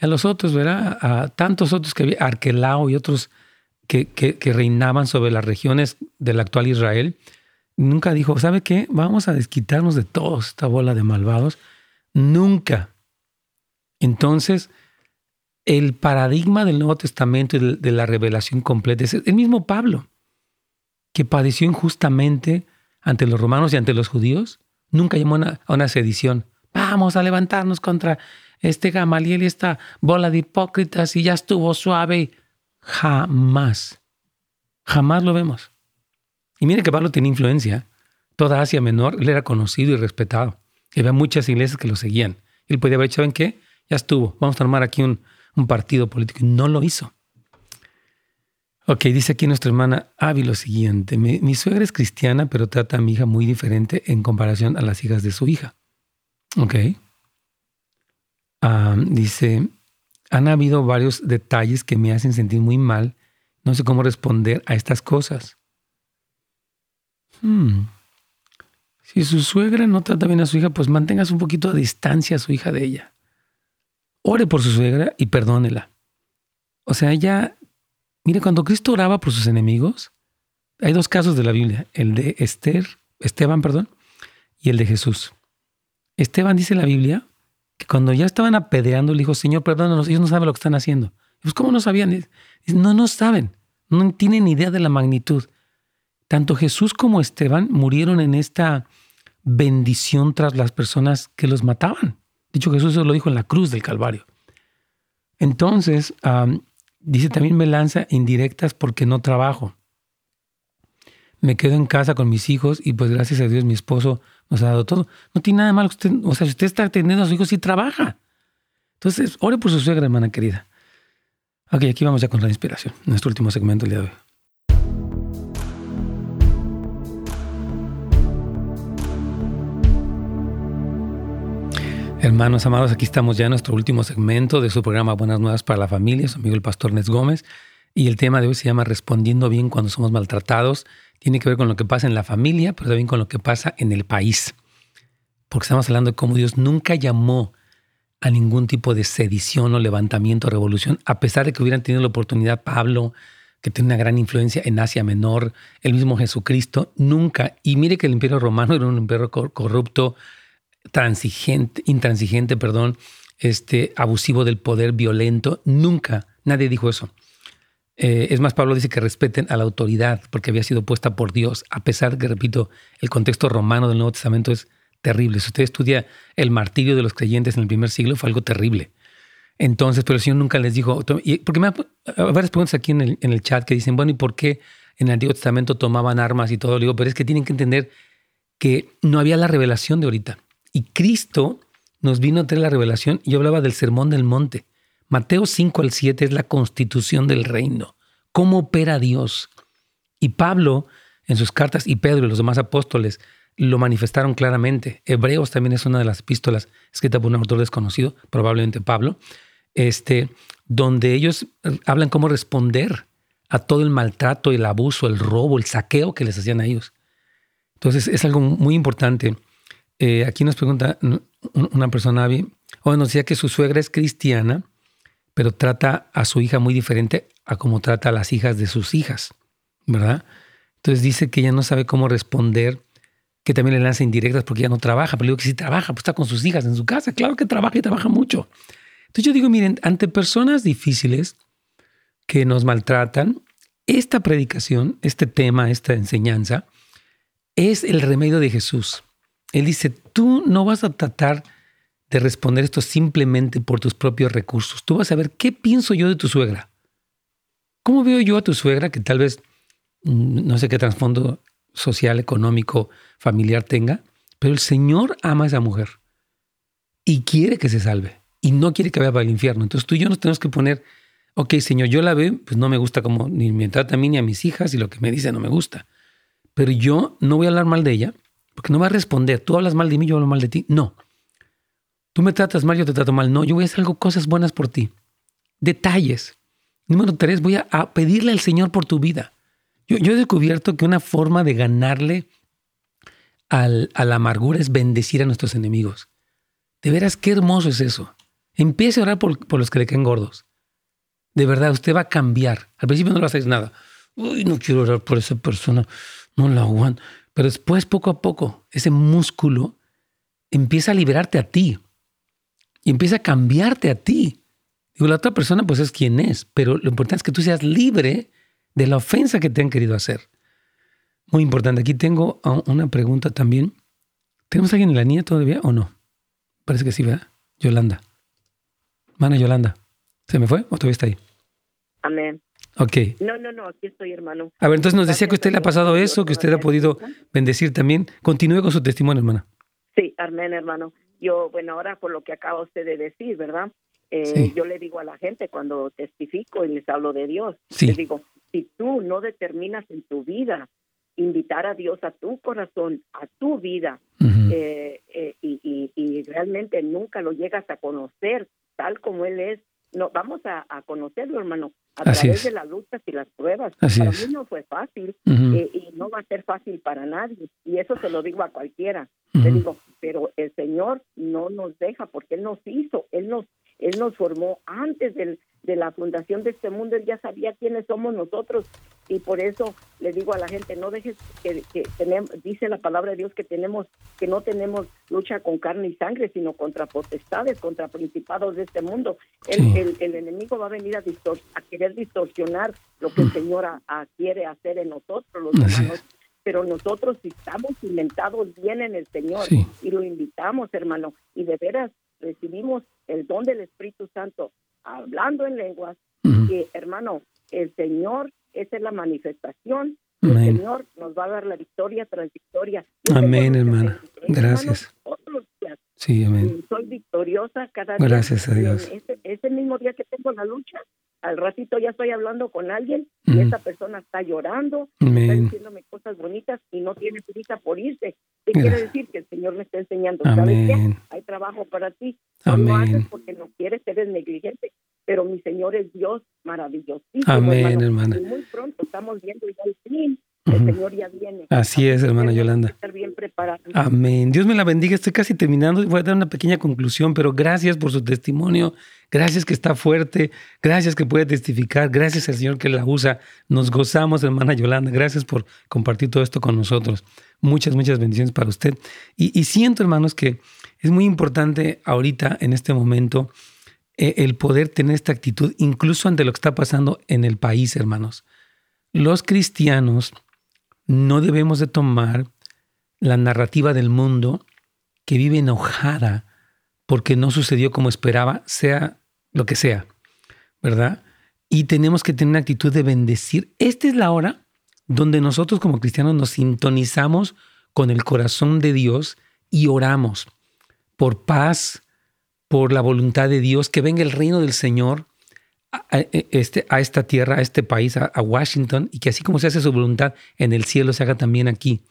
los otros, ¿verdad? A tantos otros que había, Arquelao y otros que, que, reinaban sobre las regiones del actual Israel. Nunca dijo, ¿sabe qué? Vamos a desquitarnos de todos esta bola de malvados. Nunca. Entonces, el paradigma del Nuevo Testamento y de, la revelación completa es el mismo Pablo, que padeció injustamente ante los romanos y ante los judíos, Nunca llamó a una sedición. Vamos a levantarnos contra este Gamaliel y esta bola de hipócritas y ya estuvo suave. Jamás. Jamás lo vemos. Y mire que Pablo tiene influencia. Toda Asia Menor, él era conocido y respetado. Y había muchas iglesias que lo seguían. Él podía haber dicho, ¿en qué? Ya estuvo. Vamos a armar aquí un, un partido político. Y no lo hizo. Ok, dice aquí nuestra hermana Avi lo siguiente. Mi, suegra es cristiana, pero trata a mi hija muy diferente en comparación a las hijas de su hija. Ok. dice, han habido varios detalles que me hacen sentir muy mal. No sé cómo responder a estas cosas. Hmm. Si su suegra no trata bien a su hija, pues mantengas un poquito de distancia a su hija de ella. Ore por su suegra y perdónela. O sea, ella, mire, cuando Cristo oraba por sus enemigos, hay dos casos de la Biblia, el de Esther, Esteban, perdón, y el de Jesús. Esteban dice en la Biblia que cuando ya estaban apedreando, le dijo, Señor, perdónanos, ellos no saben lo que están haciendo. Pues, ¿cómo no sabían? no, no saben, no tienen idea de la magnitud. Tanto Jesús como Esteban murieron en esta bendición tras las personas que los mataban. Dicho Jesús eso lo dijo en la cruz del Calvario. Entonces, dice también me lanza indirectas porque no trabajo. Me quedo en casa con mis hijos y pues gracias a Dios mi esposo nos ha dado todo. No tiene nada malo. Usted, o sea, si usted está atendiendo a sus hijos, sí trabaja. Entonces, ore por su suegra, hermana querida. Ok, aquí vamos ya con la inspiración. Nuestro último segmento el día de hoy. Hermanos amados, aquí estamos ya en nuestro último segmento de su programa Buenas Nuevas para la Familia, su amigo el pastor Nes Gómez. Y el tema de hoy se llama Respondiendo bien cuando somos maltratados. Tiene que ver con lo que pasa en la familia, pero también con lo que pasa en el país. Porque estamos hablando de cómo Dios nunca llamó a ningún tipo de sedición o levantamiento o revolución, a pesar de que hubieran tenido la oportunidad Pablo, que tiene una gran influencia en Asia Menor, el mismo Jesucristo, nunca. Y mire que el imperio romano era un imperio corrupto, transigente, intransigente, perdón, este, abusivo del poder, violento. Nunca, nadie dijo eso. Eh, es más, Pablo dice que respeten a la autoridad porque había sido puesta por Dios, a pesar de que, repito, el contexto romano del Nuevo Testamento es terrible. Si usted estudia el martirio de los creyentes en el primer siglo, fue algo terrible. Entonces, pero el Señor nunca les dijo, porque me hay varias preguntas aquí en el, chat que dicen, bueno, ¿y por qué en el Antiguo Testamento tomaban armas y todo? Digo, pero es que tienen que entender que no había la revelación de ahorita. Y Cristo nos vino a traer la revelación. Yo hablaba del sermón del monte. Mateo 5 al 7 es la constitución del reino. ¿Cómo opera Dios? Y Pablo, en sus cartas, y Pedro y los demás apóstoles, lo manifestaron claramente. Hebreos también es una de las epístolas escrita por un autor desconocido, probablemente Pablo, este, donde ellos hablan cómo responder a todo el maltrato, el abuso, el robo, el saqueo que les hacían a ellos. Entonces es algo muy importante. Eh, aquí nos pregunta una persona, o nos decía que su suegra es cristiana, pero trata a su hija muy diferente a como trata a las hijas de sus hijas, ¿verdad? Entonces dice que ella no sabe cómo responder, que también le lanza indirectas porque ella no trabaja, pero digo que sí trabaja, pues está con sus hijas en su casa, claro que trabaja y trabaja mucho. Entonces yo digo, miren, ante personas difíciles que nos maltratan, esta predicación, este tema, esta enseñanza, es el remedio de Jesús. Él dice, tú no vas a tratar de responder esto simplemente por tus propios recursos. Tú vas a ver qué pienso yo de tu suegra. ¿Cómo veo yo a tu suegra que tal vez mm, no sé qué trasfondo social, económico, familiar tenga? Pero el Señor ama a esa mujer y quiere que se salve y no quiere que vaya para el infierno. Entonces tú y yo nos tenemos que poner, ok, Señor, yo la veo, pues no me gusta como ni me trata a mí ni a mis hijas y lo que me dice no me gusta. Pero yo no voy a hablar mal de ella porque no va a responder. Tú hablas mal de mí, yo hablo mal de ti. No. Tú me tratas mal, yo te trato mal. No, yo voy a hacer algo, cosas buenas por ti. Detalles. Número tres, voy a, pedirle al Señor por tu vida. Yo, he descubierto que una forma de ganarle al, a la amargura es bendecir a nuestros enemigos. De veras, qué hermoso es eso. Empiece a orar por, por los que le caen gordos. De verdad, usted va a cambiar. Al principio no lo haces nada. Uy, no quiero orar por esa persona. No la aguanto. Pero después, poco a poco, ese músculo empieza a liberarte a ti y empieza a cambiarte a ti. Digo, la otra persona pues es quien es, pero lo importante es que tú seas libre de la ofensa que te han querido hacer. Muy importante. Aquí tengo una pregunta también. ¿Tenemos a alguien en la niña todavía o no? Parece que sí, ¿verdad? Yolanda. Mana Yolanda. ¿Se me fue o todavía está ahí? Amén. Ok. No, no, no, aquí estoy, hermano. A ver, entonces nos decía que usted le ha pasado eso, que usted ha podido bendecir también. Continúe con su testimonio, hermana. Sí, amén, hermano. Yo, bueno, ahora por lo que acaba usted de decir, ¿verdad? Eh, yo le digo a la gente cuando testifico y les hablo de Dios, les digo, si tú no determinas en tu vida invitar a Dios a tu corazón, a tu vida, eh, eh, y, y realmente nunca lo llegas a conocer tal como Él es, no vamos a, conocerlo, hermano, a través de las luchas y las pruebas. para mí no fue fácil eh, y no va a ser fácil para nadie. Y eso se lo digo a cualquiera. Le digo, pero el Señor no nos deja porque Él nos hizo, Él nos, Él nos formó antes del, de la fundación de este mundo, Él ya sabía quiénes somos nosotros. Y por eso le digo a la gente, no dejes que, tenemos, dice la palabra de Dios que tenemos, que no tenemos lucha con carne y sangre, sino contra potestades, contra principados de este mundo. El, el, enemigo va a venir a, a querer distorsionar lo que el Señor quiere hacer en nosotros, los humanos. pero nosotros si estamos cimentados bien en el Señor y lo invitamos, hermano, y de veras recibimos el don del Espíritu Santo hablando en lenguas, que hermano, el Señor, esa es la manifestación, el Señor nos va a dar la victoria tras victoria. amén, hermana. Gracias. Sí, amén. Soy victoriosa cada día. Gracias a Dios. Ese, ese mismo día que tengo la lucha, al ratito ya estoy hablando con alguien y esa persona está llorando, está diciéndome cosas bonitas y no tiene prisa por irse. ¿Qué quiere decir? Que el Señor me está enseñando, ¿sabes qué? Hay trabajo para ti. No lo haces porque no quieres, eres negligente, pero mi Señor es Dios maravillosísimo. Amén, hermana. Y muy pronto estamos viendo ya el fin el Señor ya viene. Así es, hermana Yolanda. Estar bien preparado. Amén. Dios me la bendiga. Estoy casi terminando. Voy a dar una pequeña conclusión, pero gracias por su testimonio. Gracias que está fuerte. Gracias que puede testificar. Gracias al Señor que la usa. Nos gozamos, hermana Yolanda. Gracias por compartir todo esto con nosotros. Muchas, muchas bendiciones para usted. Y, siento, hermanos, que es muy importante ahorita, en este momento, eh, el poder tener esta actitud, incluso ante lo que está pasando en el país, hermanos. Los cristianos no debemos de tomar la narrativa del mundo que vive enojada porque no sucedió como esperaba, sea lo que sea, ¿verdad? Y tenemos que tener una actitud de bendecir. Esta es la hora donde nosotros como cristianos nos sintonizamos con el corazón de Dios y oramos por paz, por la voluntad de Dios, que venga el reino del Señor a, este, a esta tierra, a este país, a, Washington, y que así como se hace su voluntad en el cielo, se haga también aquí.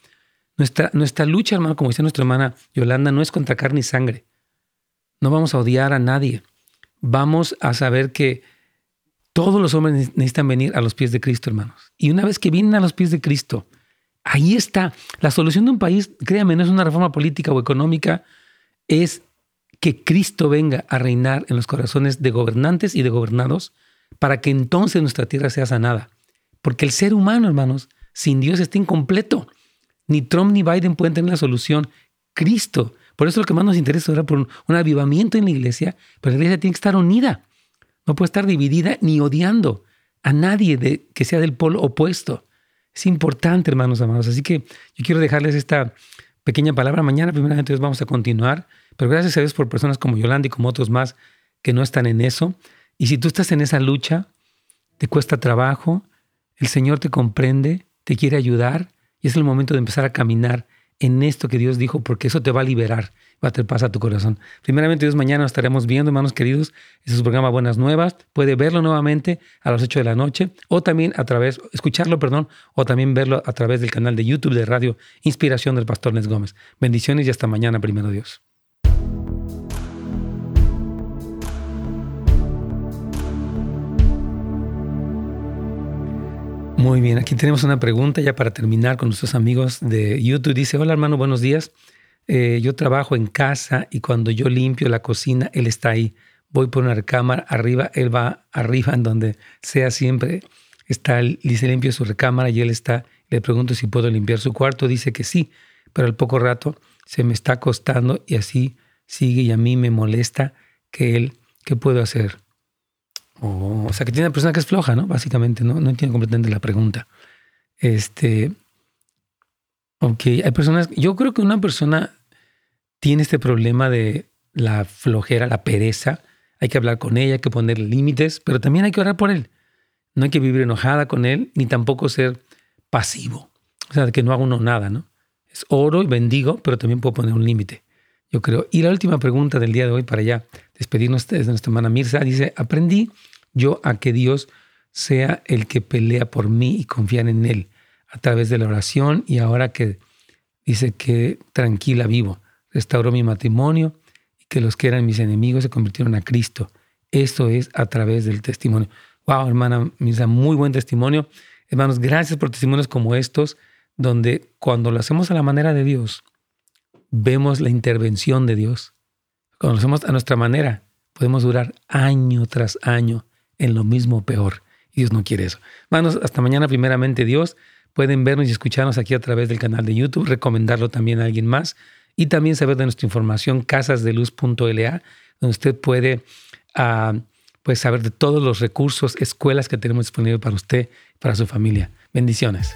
Nuestra, nuestra lucha, hermano, como dice nuestra hermana Yolanda, no es contra carne y sangre. No vamos a odiar a nadie. Vamos a saber que todos los hombres necesitan venir a los pies de Cristo, hermanos. Y una vez que vienen a los pies de Cristo, ahí está. La solución de un país, créame, no es una reforma política o económica, es que Cristo venga a reinar en los corazones de gobernantes y de gobernados para que entonces nuestra tierra sea sanada. Porque el ser humano, hermanos, sin Dios está incompleto. Ni Trump ni Biden pueden tener la solución. Cristo. Por eso lo que más nos interesa es por un, avivamiento en la iglesia, pero la iglesia tiene que estar unida. No puede estar dividida ni odiando a nadie de, que sea del polo opuesto. Es importante, hermanos amados. Así que yo quiero dejarles esta pequeña palabra. Mañana, primeramente, vamos a continuar pero gracias a Dios por personas como Yolanda y como otros más que no están en eso. Y si tú estás en esa lucha, te cuesta trabajo, el Señor te comprende, te quiere ayudar y es el momento de empezar a caminar en esto que Dios dijo, porque eso te va a liberar, va a tener paz a tu corazón. Primeramente, Dios, mañana nos estaremos viendo, hermanos queridos. Ese es su programa Buenas Nuevas. Puede verlo nuevamente a las 8 de la noche o también a través, escucharlo, perdón, o también verlo a través del canal de YouTube de Radio Inspiración del Pastor Nes Gómez. Bendiciones y hasta mañana, primero Dios. Muy bien, aquí tenemos una pregunta ya para terminar con nuestros amigos de YouTube. Dice, hola hermano, buenos días. Eh, yo trabajo en casa y cuando yo limpio la cocina, él está ahí. Voy por una recámara arriba, él va arriba en donde sea siempre. Está, dice, limpio su recámara y él está. Le pregunto si puedo limpiar su cuarto. Dice que sí, pero al poco rato se me está acostando y así sigue y a mí me molesta que él, ¿qué puedo hacer? O sea, que tiene una persona que es floja, ¿no? Básicamente, ¿no? No entiendo completamente la pregunta. Este. Ok, hay personas. Yo creo que una persona tiene este problema de la flojera, la pereza. Hay que hablar con ella, hay que poner límites, pero también hay que orar por él. No hay que vivir enojada con él, ni tampoco ser pasivo. O sea, que no haga uno nada, ¿no? Es oro y bendigo, pero también puedo poner un límite. Yo creo. Y la última pregunta del día de hoy, para ya despedirnos de nuestra hermana Mirza, dice: Aprendí yo a que Dios sea el que pelea por mí y confiar en Él a través de la oración y ahora que dice que tranquila vivo, restauró mi matrimonio y que los que eran mis enemigos se convirtieron a Cristo. Esto es a través del testimonio. Wow, hermana Misa, muy buen testimonio. Hermanos, gracias por testimonios como estos, donde cuando lo hacemos a la manera de Dios, vemos la intervención de Dios. Cuando lo hacemos a nuestra manera, podemos durar año tras año en lo mismo peor. Y Dios no quiere eso. Hermanos, hasta mañana, primeramente Dios. Pueden vernos y escucharnos aquí a través del canal de YouTube, recomendarlo también a alguien más y también saber de nuestra información casasdeluz.la, donde usted puede ah, pues saber de todos los recursos, escuelas que tenemos disponibles para usted para su familia. Bendiciones.